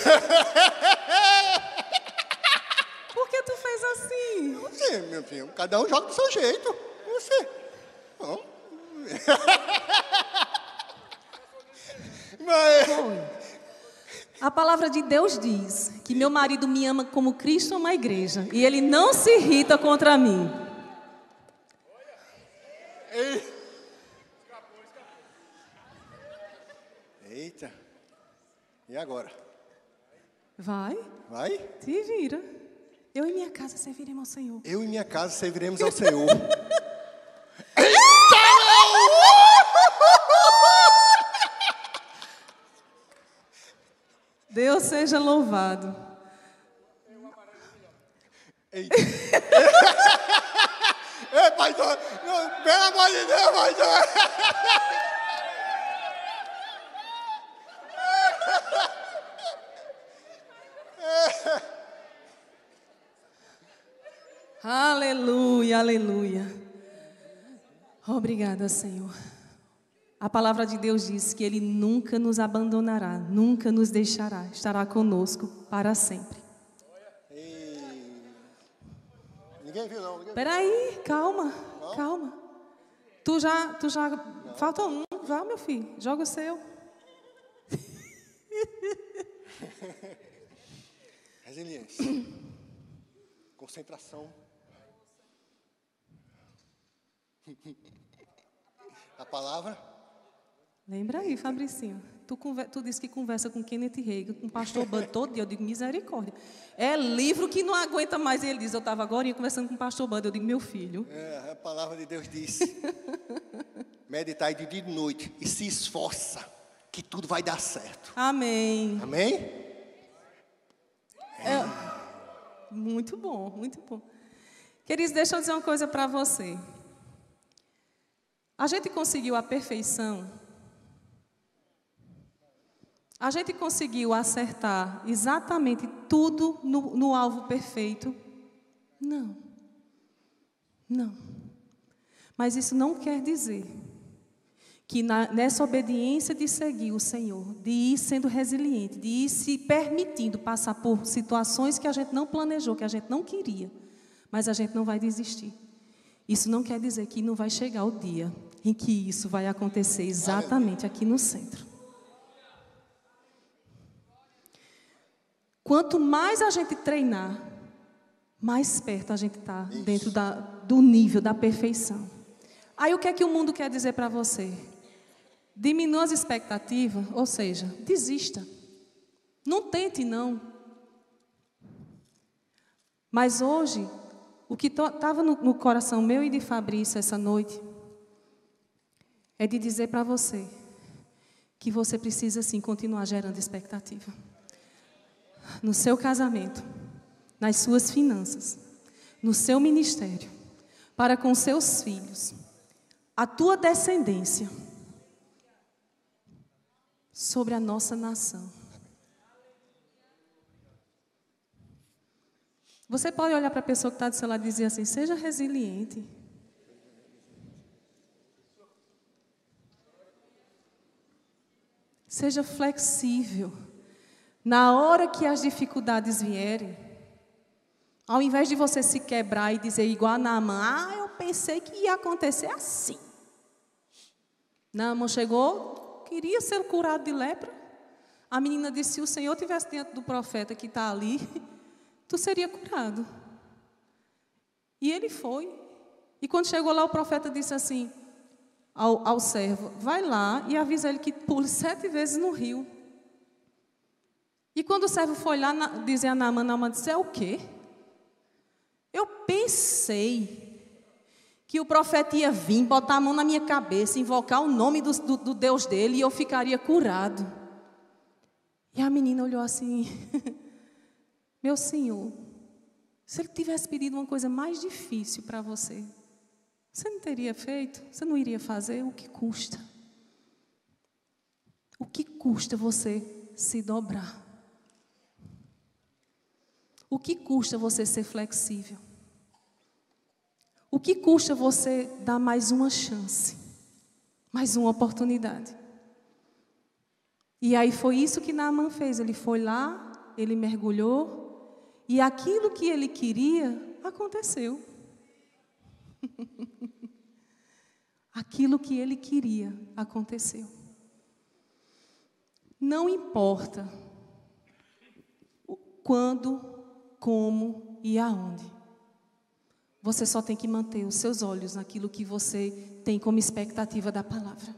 Por que tu fez assim? Você, meu filho, cada um joga do seu jeito. Você. Bom. Mas, Foi. A palavra de Deus diz que meu marido me ama como Cristo ama a igreja e ele não se irrita contra mim. eita. E agora? Vai, Vai? te vira. Eu e minha casa serviremos ao Senhor. Eu e minha casa serviremos ao Senhor. Deus seja louvado. Eita. Ei, pastor, não, pelo amor de Deus, pastor. Aleluia, aleluia. Obrigada, Senhor. A palavra de Deus diz que Ele nunca nos abandonará, nunca nos deixará, estará conosco para sempre. Ei. Ninguém viu, não. Ninguém... Peraí, calma, calma. Tu já, tu já, falta um, vá, meu filho, joga o seu. Resiliência. Concentração. A palavra. Lembra aí, Fabricinho. Tu, tu disse que conversa com Kenneth Reagan, com o pastor Bud todo dia. Eu digo, misericórdia. É livro que não aguenta mais. Ele diz, eu estava agora conversando com o pastor Bud. Eu digo, meu filho. É, a palavra de Deus diz: meditai de dia e de noite e se esforça, que tudo vai dar certo. Amém. Amém? Muito bom, muito bom. Queridos, deixa eu dizer uma coisa para você. A gente conseguiu a perfeição. A gente conseguiu acertar exatamente tudo no, no alvo perfeito? Não. Não. Mas isso não quer dizer que na- nessa obediência de seguir o Senhor, de ir sendo resiliente, de ir se permitindo passar por situações que a gente não planejou, que a gente não queria, mas a gente não vai desistir. Isso não quer dizer que não vai chegar o dia em que isso vai acontecer exatamente aqui no centro. Quanto mais a gente treinar, mais perto a gente está dentro da- do nível da perfeição. Aí o que é que o mundo quer dizer para você? Diminua as expectativas, ou seja, desista. Não tente, não. Mas hoje, o que estava no, no coração meu e de Fabrício essa noite é de dizer para você que você precisa sim continuar gerando expectativa. No seu casamento, nas suas finanças, no seu ministério, para com seus filhos, a tua descendência, sobre a nossa nação. Você pode olhar para a pessoa que está do seu lado e dizer assim: seja resiliente. Seja flexível. Na hora que as dificuldades vierem, ao invés de você se quebrar e dizer igual a Naamã, ah, eu pensei que ia acontecer assim. Naamã chegou, queria ser curado de lepra. A menina disse: se o Senhor tivesse dentro do profeta que está ali, tu seria curado. E ele foi. E quando chegou lá, o profeta disse assim: ao, ao servo: vai lá e avisa ele que pule sete vezes no rio. E quando o servo foi lá dizer a Naamã, Naamã disse: é o quê? Eu pensei que o profeta ia vir, botar a mão na minha cabeça, invocar o nome do, do, do Deus dele e eu ficaria curado. E a menina olhou assim: Meu senhor, se ele tivesse pedido uma coisa mais difícil para você, você não teria feito? Você não iria fazer? O que custa? O que custa você se dobrar? O que custa você ser flexível? O que custa você dar mais uma chance? Mais uma oportunidade? E aí foi isso que Naaman fez. Ele foi lá, ele mergulhou, e aquilo que ele queria aconteceu. aquilo que ele queria aconteceu. Não importa quando, como e aonde. Você só tem que manter os seus olhos naquilo que você tem como expectativa da palavra.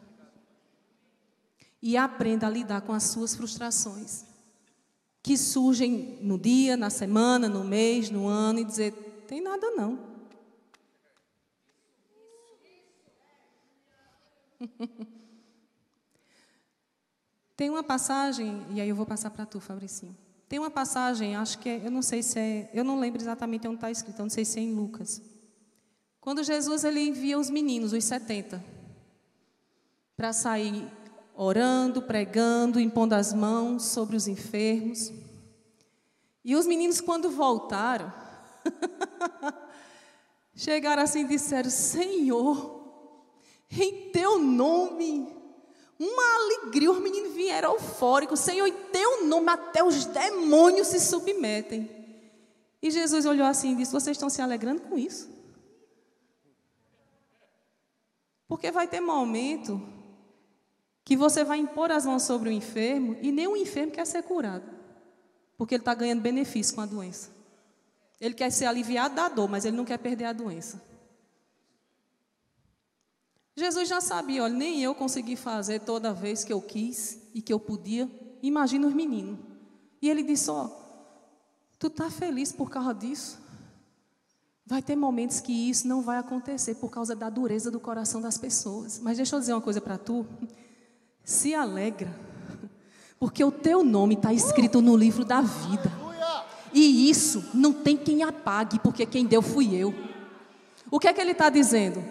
E aprenda a lidar com as suas frustrações, que surgem no dia, na semana, no mês, no ano, e dizer: tem nada não. Tem uma passagem, e aí eu vou passar para tu, Fabricinho. Tem uma passagem, acho que é, eu não sei se é, eu não lembro exatamente onde está escrito, eu não sei se é em Lucas. Quando Jesus ele envia os meninos, os 70, para sair orando, pregando, impondo as mãos sobre os enfermos. E os meninos, quando voltaram, chegaram assim e disseram: Senhor, em teu nome. Uma alegria, os meninos vieram eufóricos, Senhor, em teu nome até os demônios se submetem. E Jesus olhou assim e disse: Vocês estão se alegrando com isso? Porque vai ter momento que você vai impor as mãos sobre o enfermo e nem o enfermo quer ser curado, porque ele está ganhando benefício com a doença. Ele quer ser aliviado da dor, mas ele não quer perder a doença. Jesus já sabia, olha, nem eu consegui fazer toda vez que eu quis e que eu podia. Imagina os meninos. E ele disse: Ó, tu tá feliz por causa disso? Vai ter momentos que isso não vai acontecer por causa da dureza do coração das pessoas. Mas deixa eu dizer uma coisa para tu. Se alegra, porque o teu nome está escrito no livro da vida. E isso não tem quem apague, porque quem deu fui eu. O que é que ele está dizendo?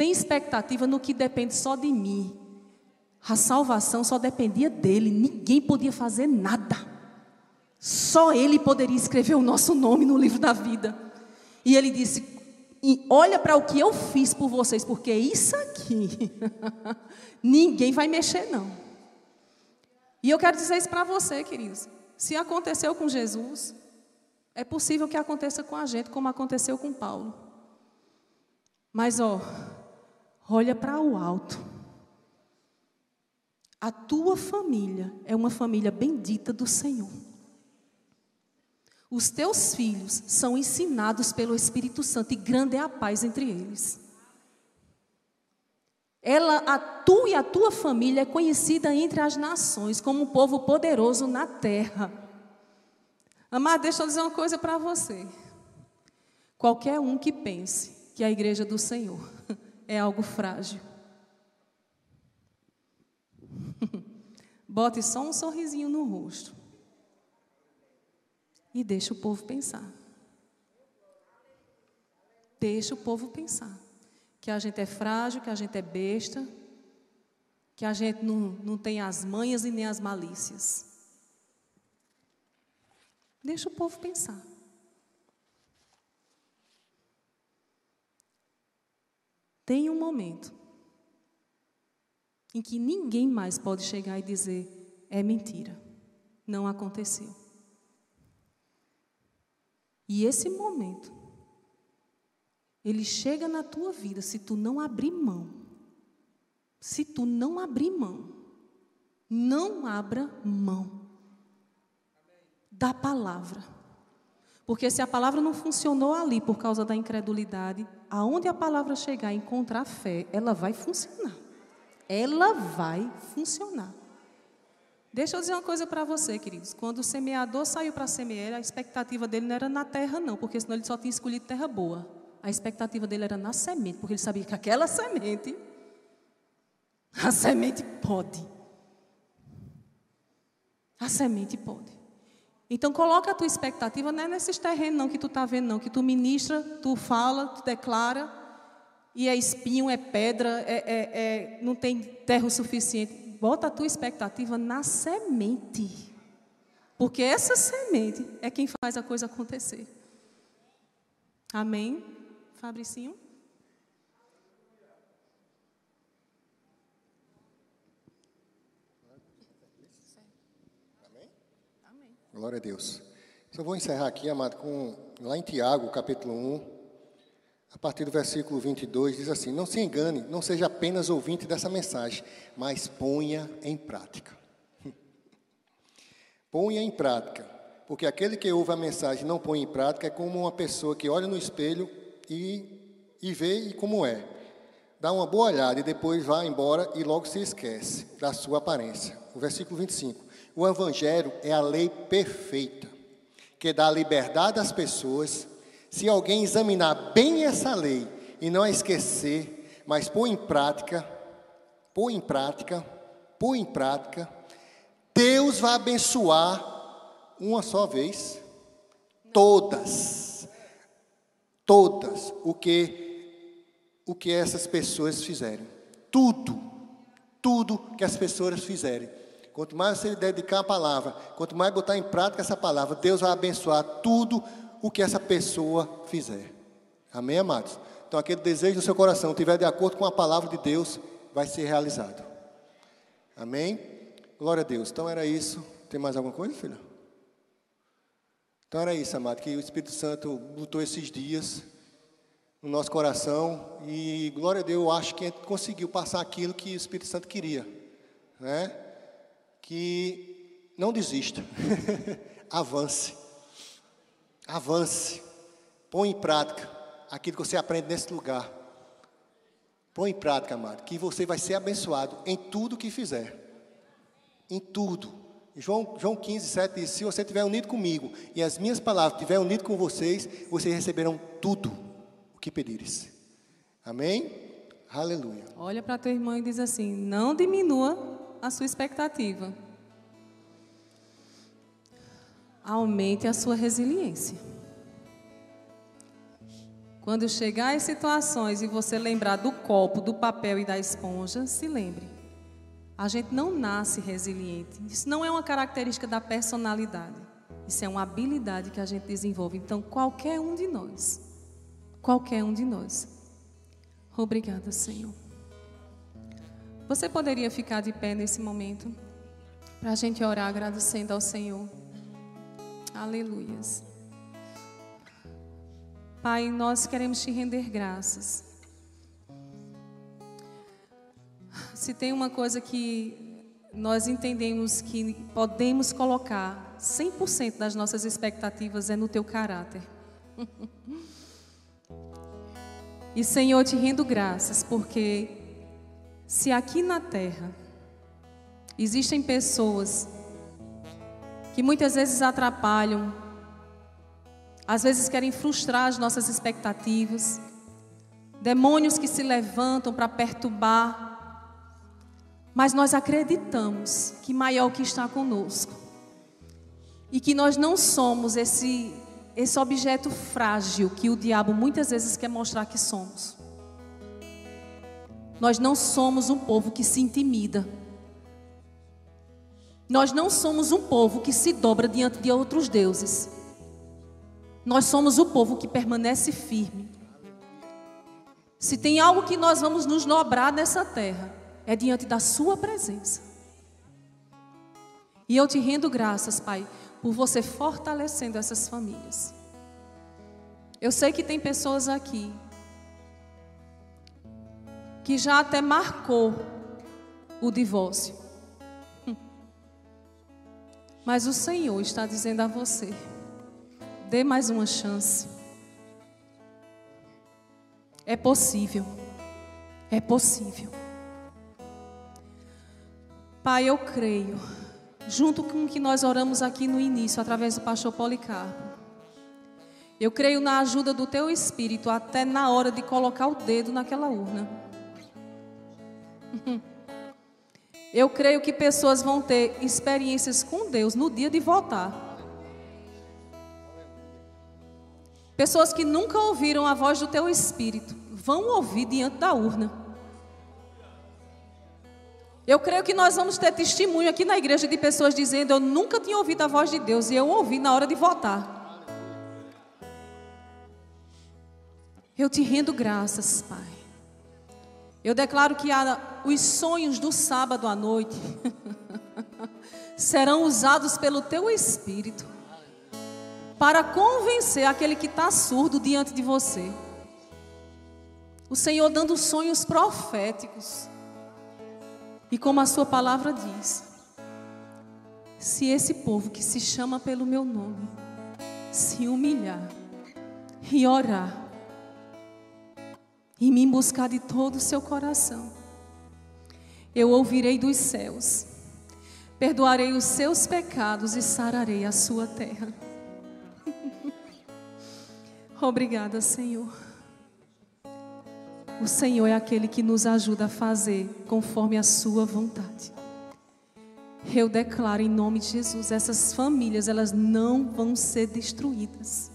tem expectativa no que depende só de mim. A salvação só dependia dele, ninguém podia fazer nada. Só ele poderia escrever o nosso nome no livro da vida. E ele disse: Olha para o que eu fiz por vocês, porque isso aqui ninguém vai mexer, não. E eu quero dizer isso para você, queridos. Se aconteceu com Jesus, é possível que aconteça com a gente, como aconteceu com Paulo. Mas, ó, Olha para o alto. A tua família é uma família bendita do Senhor. Os teus filhos são ensinados pelo Espírito Santo e grande é a paz entre eles. Ela, a tu e a tua família é conhecida entre as nações como um povo poderoso na terra. Amado, deixa eu dizer uma coisa para você. Qualquer um que pense que a igreja do Senhor é algo frágil. Bote só um sorrisinho no rosto. E deixa o povo pensar. Deixa o povo pensar. Que a gente é frágil, que a gente é besta, que a gente não, não tem as manhas e nem as malícias. Deixa o povo pensar. Tem um momento em que ninguém mais pode chegar e dizer: é mentira, não aconteceu. E esse momento, ele chega na tua vida se tu não abrir mão. Se tu não abrir mão, não abra mão da palavra. Porque se a palavra não funcionou ali por causa da incredulidade, aonde a palavra chegar e encontrar fé, ela vai funcionar. ela vai funcionar. Deixa eu dizer uma coisa para você, queridos. Quando o semeador saiu para semear, a expectativa dele não era na terra, não, porque senão ele só tinha escolhido terra boa. A expectativa dele era na semente, porque ele sabia que aquela semente, a semente pode. A semente pode. Então coloca a tua expectativa não é nesses terrenos não que tu está vendo não, que tu ministra, tu fala, tu declara, e é espinho, é pedra, é, é, é, não tem terra o suficiente. Bota a tua expectativa na semente. Porque essa semente é quem faz a coisa acontecer. Amém? Fabricinho? Glória a Deus. Só vou encerrar aqui, amado, com lá em Tiago, capítulo 1, a partir do versículo 22, diz assim: Não se engane, não seja apenas ouvinte dessa mensagem, mas ponha em prática. ponha em prática, porque aquele que ouve a mensagem e não põe em prática é como uma pessoa que olha no espelho e, e vê como é. Dá uma boa olhada e depois vai embora e logo se esquece da sua aparência. O versículo 25. O Evangelho é a lei perfeita, que dá liberdade às pessoas. Se alguém examinar bem essa lei e não a esquecer, mas pôr em prática, pôr em prática, pôr em prática, Deus vai abençoar uma só vez? Todas, todas. O que o que essas pessoas fizerem, tudo, tudo que as pessoas fizerem. Quanto mais você dedicar a palavra, quanto mais botar em prática essa palavra, Deus vai abençoar tudo o que essa pessoa fizer. Amém, amados? Então, aquele desejo do seu coração estiver de acordo com a palavra de Deus, vai ser realizado. Amém? Glória a Deus. Então, era isso. Tem mais alguma coisa, filha? Então, era isso, amado, que o Espírito Santo lutou esses dias no nosso coração e, glória a Deus, eu acho que a gente conseguiu passar aquilo que o Espírito Santo queria, né? que não desista, avance, avance, põe em prática aquilo que você aprende nesse lugar. Põe em prática, amado, que você vai ser abençoado em tudo que fizer. Em tudo. João, João 15, 7 diz: Se você estiver unido comigo e as minhas palavras estiverem unidas com vocês, vocês receberão tudo o que pedires. Amém? Aleluia. Olha para tua irmã e diz assim: Não diminua a sua expectativa. Aumente a sua resiliência. Quando chegar em situações e você lembrar do copo, do papel e da esponja, se lembre. A gente não nasce resiliente. Isso não é uma característica da personalidade. Isso é uma habilidade que a gente desenvolve. Então, qualquer um de nós, qualquer um de nós. Obrigada, Senhor. Você poderia ficar de pé nesse momento para a gente orar agradecendo ao Senhor. Aleluias. Pai, nós queremos te render graças. Se tem uma coisa que nós entendemos que podemos colocar 100% das nossas expectativas é no teu caráter. e Senhor, te rendo graças porque se aqui na terra existem pessoas que muitas vezes atrapalham, às vezes querem frustrar as nossas expectativas, demônios que se levantam para perturbar, mas nós acreditamos que maior que está conosco e que nós não somos esse esse objeto frágil que o diabo muitas vezes quer mostrar que somos. Nós não somos um povo que se intimida. Nós não somos um povo que se dobra diante de outros deuses. Nós somos o povo que permanece firme. Se tem algo que nós vamos nos dobrar nessa terra, é diante da Sua presença. E eu te rendo graças, Pai, por você fortalecendo essas famílias. Eu sei que tem pessoas aqui que já até marcou o divórcio. Mas o Senhor está dizendo a você: dê mais uma chance. É possível. É possível. Pai, eu creio, junto com o que nós oramos aqui no início, através do pastor Policarpo. Eu creio na ajuda do teu espírito até na hora de colocar o dedo naquela urna. Eu creio que pessoas vão ter experiências com Deus no dia de votar. Pessoas que nunca ouviram a voz do teu espírito vão ouvir diante da urna. Eu creio que nós vamos ter testemunho aqui na igreja de pessoas dizendo: Eu nunca tinha ouvido a voz de Deus e eu ouvi na hora de votar. Eu te rendo graças, Pai. Eu declaro que os sonhos do sábado à noite serão usados pelo teu Espírito para convencer aquele que está surdo diante de você. O Senhor dando sonhos proféticos. E como a sua palavra diz, se esse povo que se chama pelo meu nome se humilhar e orar, e me buscar de todo o seu coração. Eu ouvirei dos céus, perdoarei os seus pecados e sararei a sua terra. Obrigada, Senhor. O Senhor é aquele que nos ajuda a fazer conforme a sua vontade. Eu declaro em nome de Jesus, essas famílias, elas não vão ser destruídas.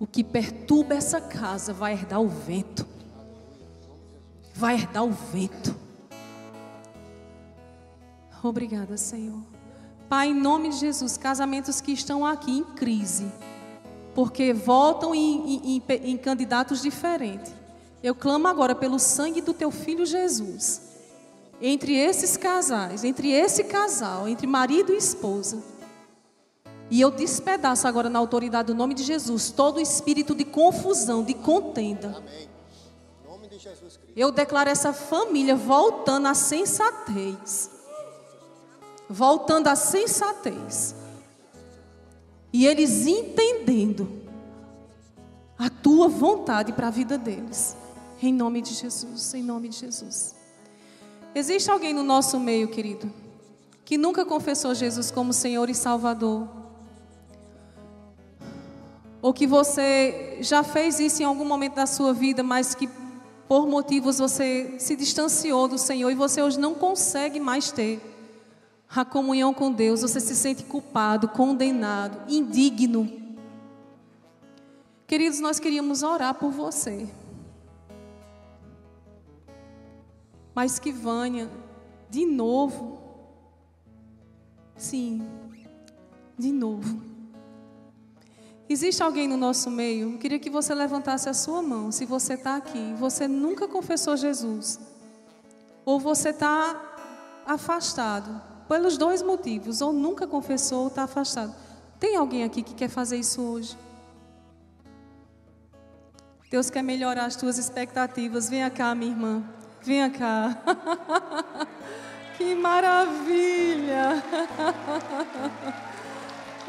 O que perturba essa casa vai herdar o vento. Vai herdar o vento. Obrigada, Senhor. Pai, em nome de Jesus, casamentos que estão aqui em crise, porque votam em, em, em, em candidatos diferentes. Eu clamo agora pelo sangue do teu filho Jesus. Entre esses casais, entre esse casal, entre marido e esposa e eu despedaço agora na autoridade do nome de Jesus todo espírito de confusão, de contenda. Amém. Nome de Jesus Cristo. Eu declaro essa família voltando à sensatez. Voltando à sensatez. E eles entendendo a tua vontade para a vida deles. Em nome de Jesus, em nome de Jesus. Existe alguém no nosso meio, querido, que nunca confessou Jesus como Senhor e Salvador? Ou que você já fez isso em algum momento da sua vida, mas que por motivos você se distanciou do Senhor e você hoje não consegue mais ter a comunhão com Deus, você se sente culpado, condenado, indigno. Queridos, nós queríamos orar por você. Mas que Vânia, de novo, sim, de novo, Existe alguém no nosso meio? Eu queria que você levantasse a sua mão. Se você está aqui, você nunca confessou Jesus, ou você está afastado, pelos dois motivos, ou nunca confessou ou está afastado. Tem alguém aqui que quer fazer isso hoje? Deus quer melhorar as tuas expectativas. Venha cá, minha irmã. Venha cá. que maravilha!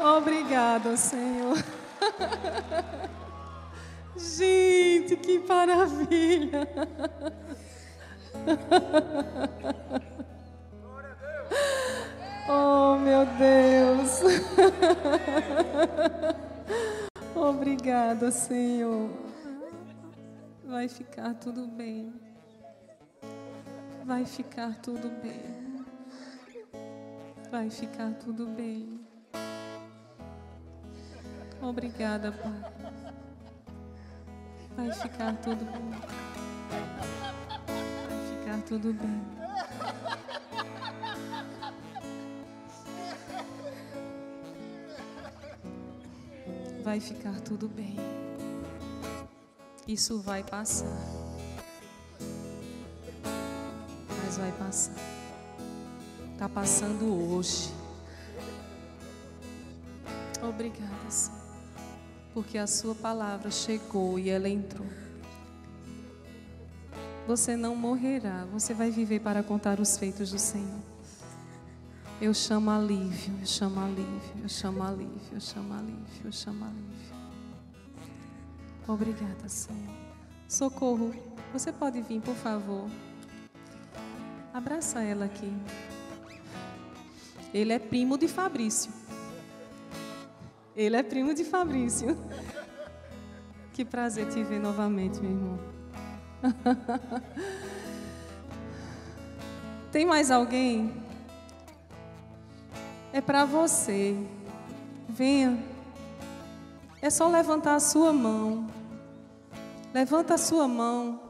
Obrigada, Senhor. Gente, que maravilha! Oh, meu Deus! Obrigada, Senhor. Vai ficar tudo bem. Vai ficar tudo bem. Vai ficar tudo bem. Obrigada, Pai. Vai ficar tudo bem. Vai ficar tudo bem. Vai ficar tudo bem. Isso vai passar. Mas vai passar. Está passando hoje. Obrigada, Senhor porque a sua palavra chegou e ela entrou. Você não morrerá, você vai viver para contar os feitos do Senhor. Eu chamo alívio, eu chamo alívio, eu chamo alívio, eu chamo alívio, eu chamo alívio. Obrigada, Senhor. Socorro, você pode vir, por favor. Abraça ela aqui. Ele é primo de Fabrício. Ele é primo de Fabrício. Que prazer te ver novamente, meu irmão. Tem mais alguém? É para você. Venha. É só levantar a sua mão. Levanta a sua mão.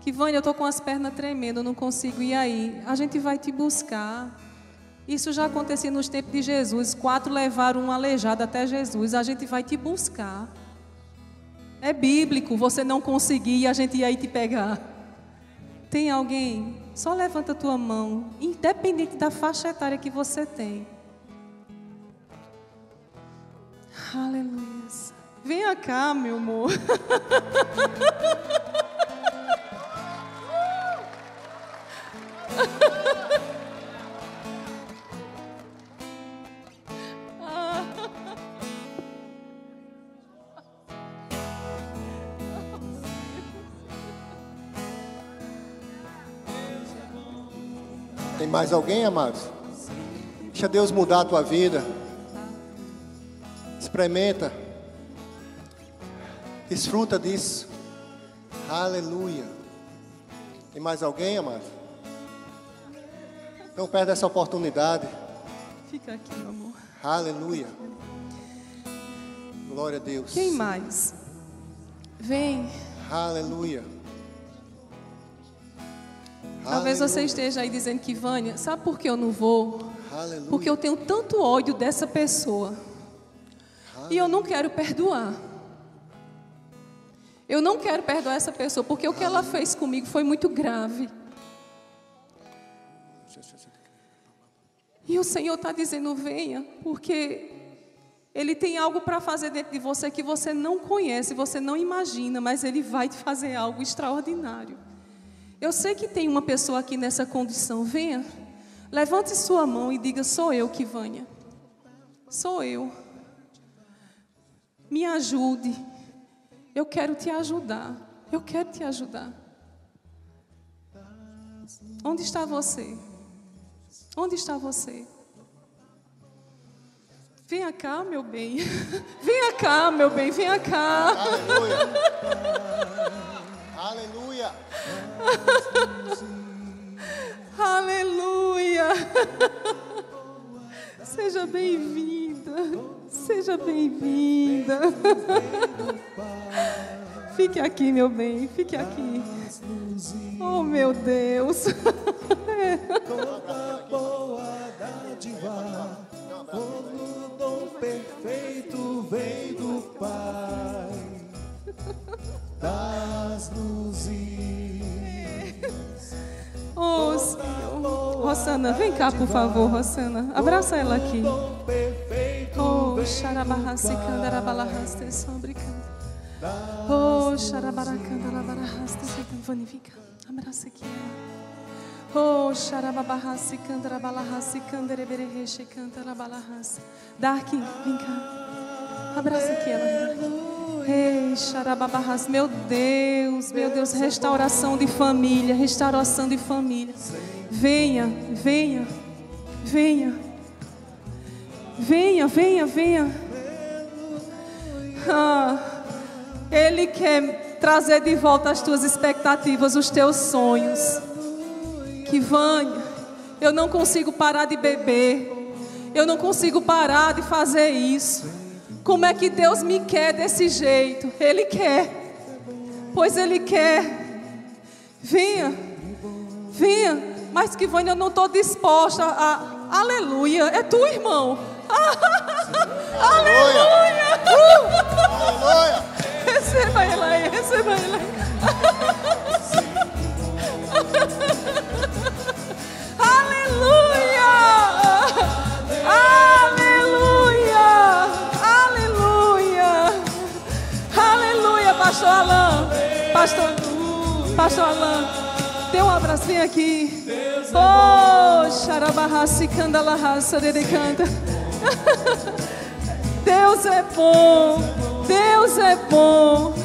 Que Vânia, eu estou com as pernas tremendo, eu não consigo ir aí. A gente vai te buscar. Isso já acontecia nos tempos de Jesus. Quatro levaram um aleijado até Jesus. A gente vai te buscar. É bíblico você não conseguir e a gente ir aí te pegar. Tem alguém? Só levanta a tua mão, independente da faixa etária que você tem. Aleluia. Venha cá, meu amor. Tem mais alguém, amados? Deixa Deus mudar a tua vida. Experimenta. Desfruta disso. Aleluia. Tem mais alguém, amado? Não perde essa oportunidade. Fica aqui, meu amor. Aleluia. Glória a Deus. Quem mais? Vem. Aleluia. Talvez você esteja aí dizendo que, Vânia, sabe por que eu não vou? Aleluia. Porque eu tenho tanto ódio dessa pessoa. E eu não quero perdoar. Eu não quero perdoar essa pessoa, porque o que ela fez comigo foi muito grave. E o Senhor está dizendo: venha, porque Ele tem algo para fazer dentro de você que você não conhece, você não imagina, mas Ele vai te fazer algo extraordinário. Eu sei que tem uma pessoa aqui nessa condição. Venha, levante sua mão e diga: Sou eu, Kivânia. Sou eu. Me ajude. Eu quero te ajudar. Eu quero te ajudar. Onde está você? Onde está você? Venha cá, meu bem. Venha cá, meu bem. Venha cá. Aleluia. Aleluia. Aleluia. Seja bem-vinda. Seja bem-vinda. Fique aqui, meu bem. Fique aqui. Oh, meu Deus. Toda boa dádiva, todo dom perfeito vem do Pai. Das luzes. Oh. Rosana, vem cá, por favor, Rosana. Abraça ela aqui. Oh, xarabarraste, candarabalahaste, canta. Oh, xarabaracandarabarraste, Vani, vem cá. Abraça aqui. Oh, xarababarraste, candarabalahaste, candareberereche, cantarabalahaste. Dark, vem cá. Abraça aqui ela. Ei, xarababarras, meu Deus, meu Deus, restauração de família, restauração de família. Venha, venha, venha. Venha, venha, venha. Ah, ele quer trazer de volta as tuas expectativas, os teus sonhos. Que Vânia, eu não consigo parar de beber. Eu não consigo parar de fazer isso. Como é que Deus me quer desse jeito? Ele quer. Pois Ele quer. Venha. Venha. Mas que Vânia, eu não estou disposta a. Aleluia. É tu, irmão. Aleluia. Aleluia. Receba ele aí, receba ele aí. Aleluia! Aleluia! Pastor Alain. Pastor, pastor Alain. Dê um abraço, vem aqui. Oh, xarabarraça, candalarraça, canta. Deus é bom. Deus é bom.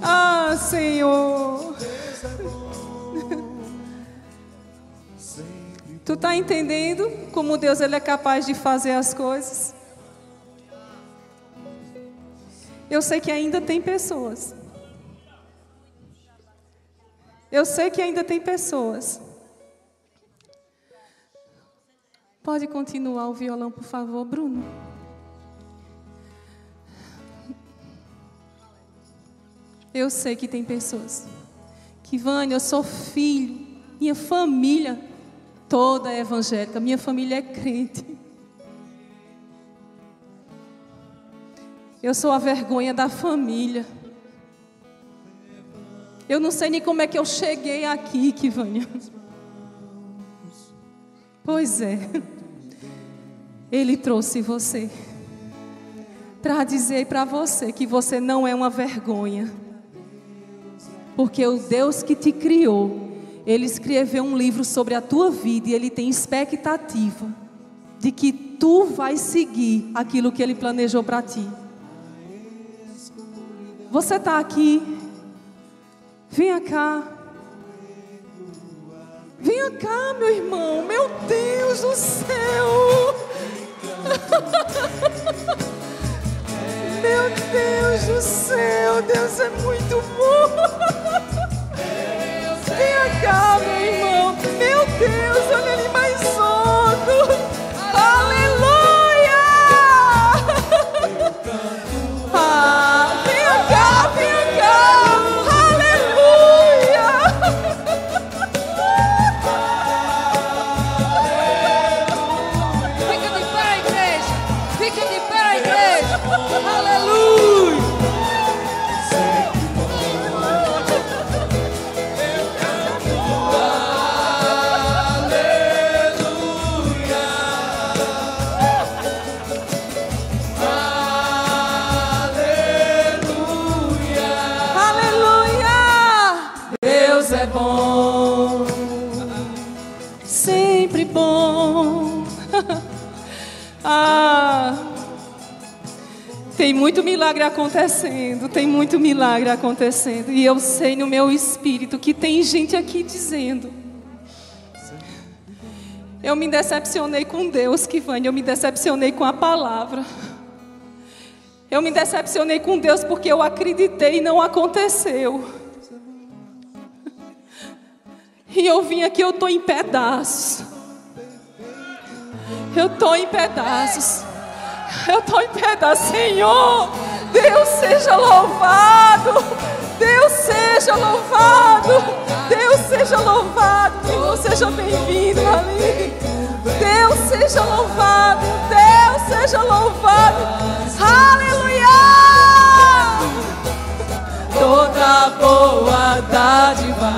Ah, Senhor. Tu está entendendo como Deus ele é capaz de fazer as coisas? Eu sei que ainda tem pessoas. Eu sei que ainda tem pessoas. Pode continuar o violão, por favor, Bruno. Eu sei que tem pessoas que, Vânia, eu sou filho, minha família toda é evangélica, minha família é crente. Eu sou a vergonha da família. Eu não sei nem como é que eu cheguei aqui, Kivânia. Pois é. Ele trouxe você para dizer para você que você não é uma vergonha. Porque o Deus que te criou, ele escreveu um livro sobre a tua vida e ele tem expectativa de que tu vai seguir aquilo que ele planejou para ti. Você está aqui. Venha cá. Venha cá, meu irmão. Meu Deus do céu. meu Deus do céu. Deus é muito bom. Venha cá, meu irmão. Meu Deus, olha ele mais alto. Tem milagre acontecendo, tem muito milagre acontecendo. E eu sei no meu espírito que tem gente aqui dizendo: Eu me decepcionei com Deus, Kivane, eu me decepcionei com a palavra. Eu me decepcionei com Deus porque eu acreditei e não aconteceu. E eu vim aqui, eu estou em pedaços. Eu estou em pedaços. Eu estou em pedaços, Senhor. Deus seja louvado. Deus seja louvado. Deus seja louvado. Senhor, seja bem-vindo ali. Deus seja louvado. Deus seja louvado. Aleluia. Toda boa dádiva,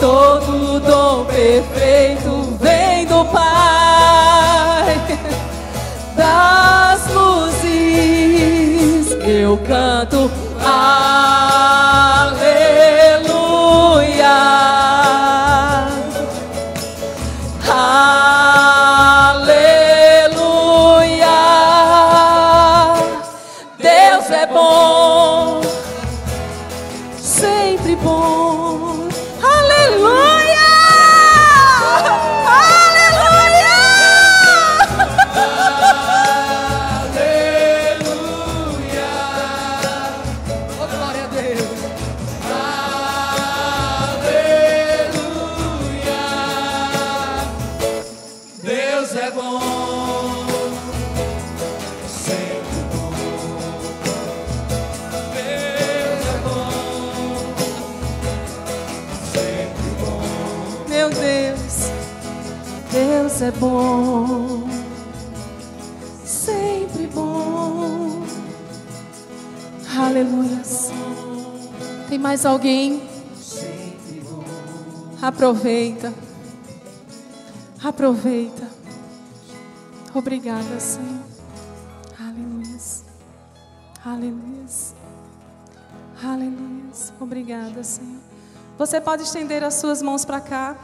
todo dom perfeito vem do Pai das luzes eu canto aleluia. Mais alguém? Aproveita. Aproveita. Obrigada, Senhor. Aleluia. Aleluia. Aleluia. Obrigada, Senhor. Você pode estender as suas mãos para cá.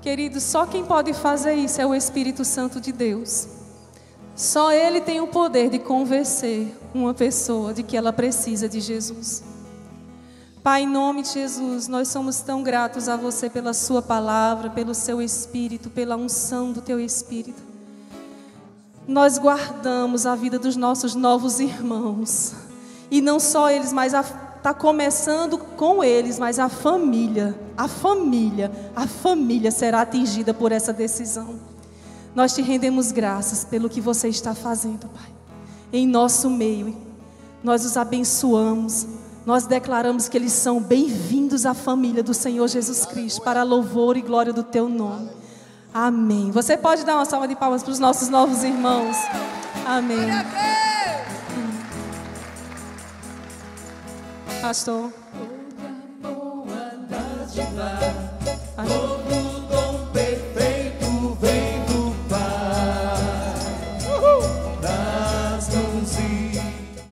Querido, só quem pode fazer isso é o Espírito Santo de Deus. Só Ele tem o poder de convencer uma pessoa de que ela precisa de Jesus. Pai, em nome de Jesus, nós somos tão gratos a você pela Sua palavra, pelo Seu Espírito, pela unção do Teu Espírito. Nós guardamos a vida dos nossos novos irmãos. E não só eles, mas está começando com eles, mas a família, a família, a família será atingida por essa decisão. Nós te rendemos graças pelo que você está fazendo, Pai. Em nosso meio, nós os abençoamos nós declaramos que eles são bem-vindos à família do Senhor Jesus Cristo, para louvor e glória do teu nome. Amém. Você pode dar uma salva de palmas para os nossos novos irmãos. Amém. Pastor. Amém.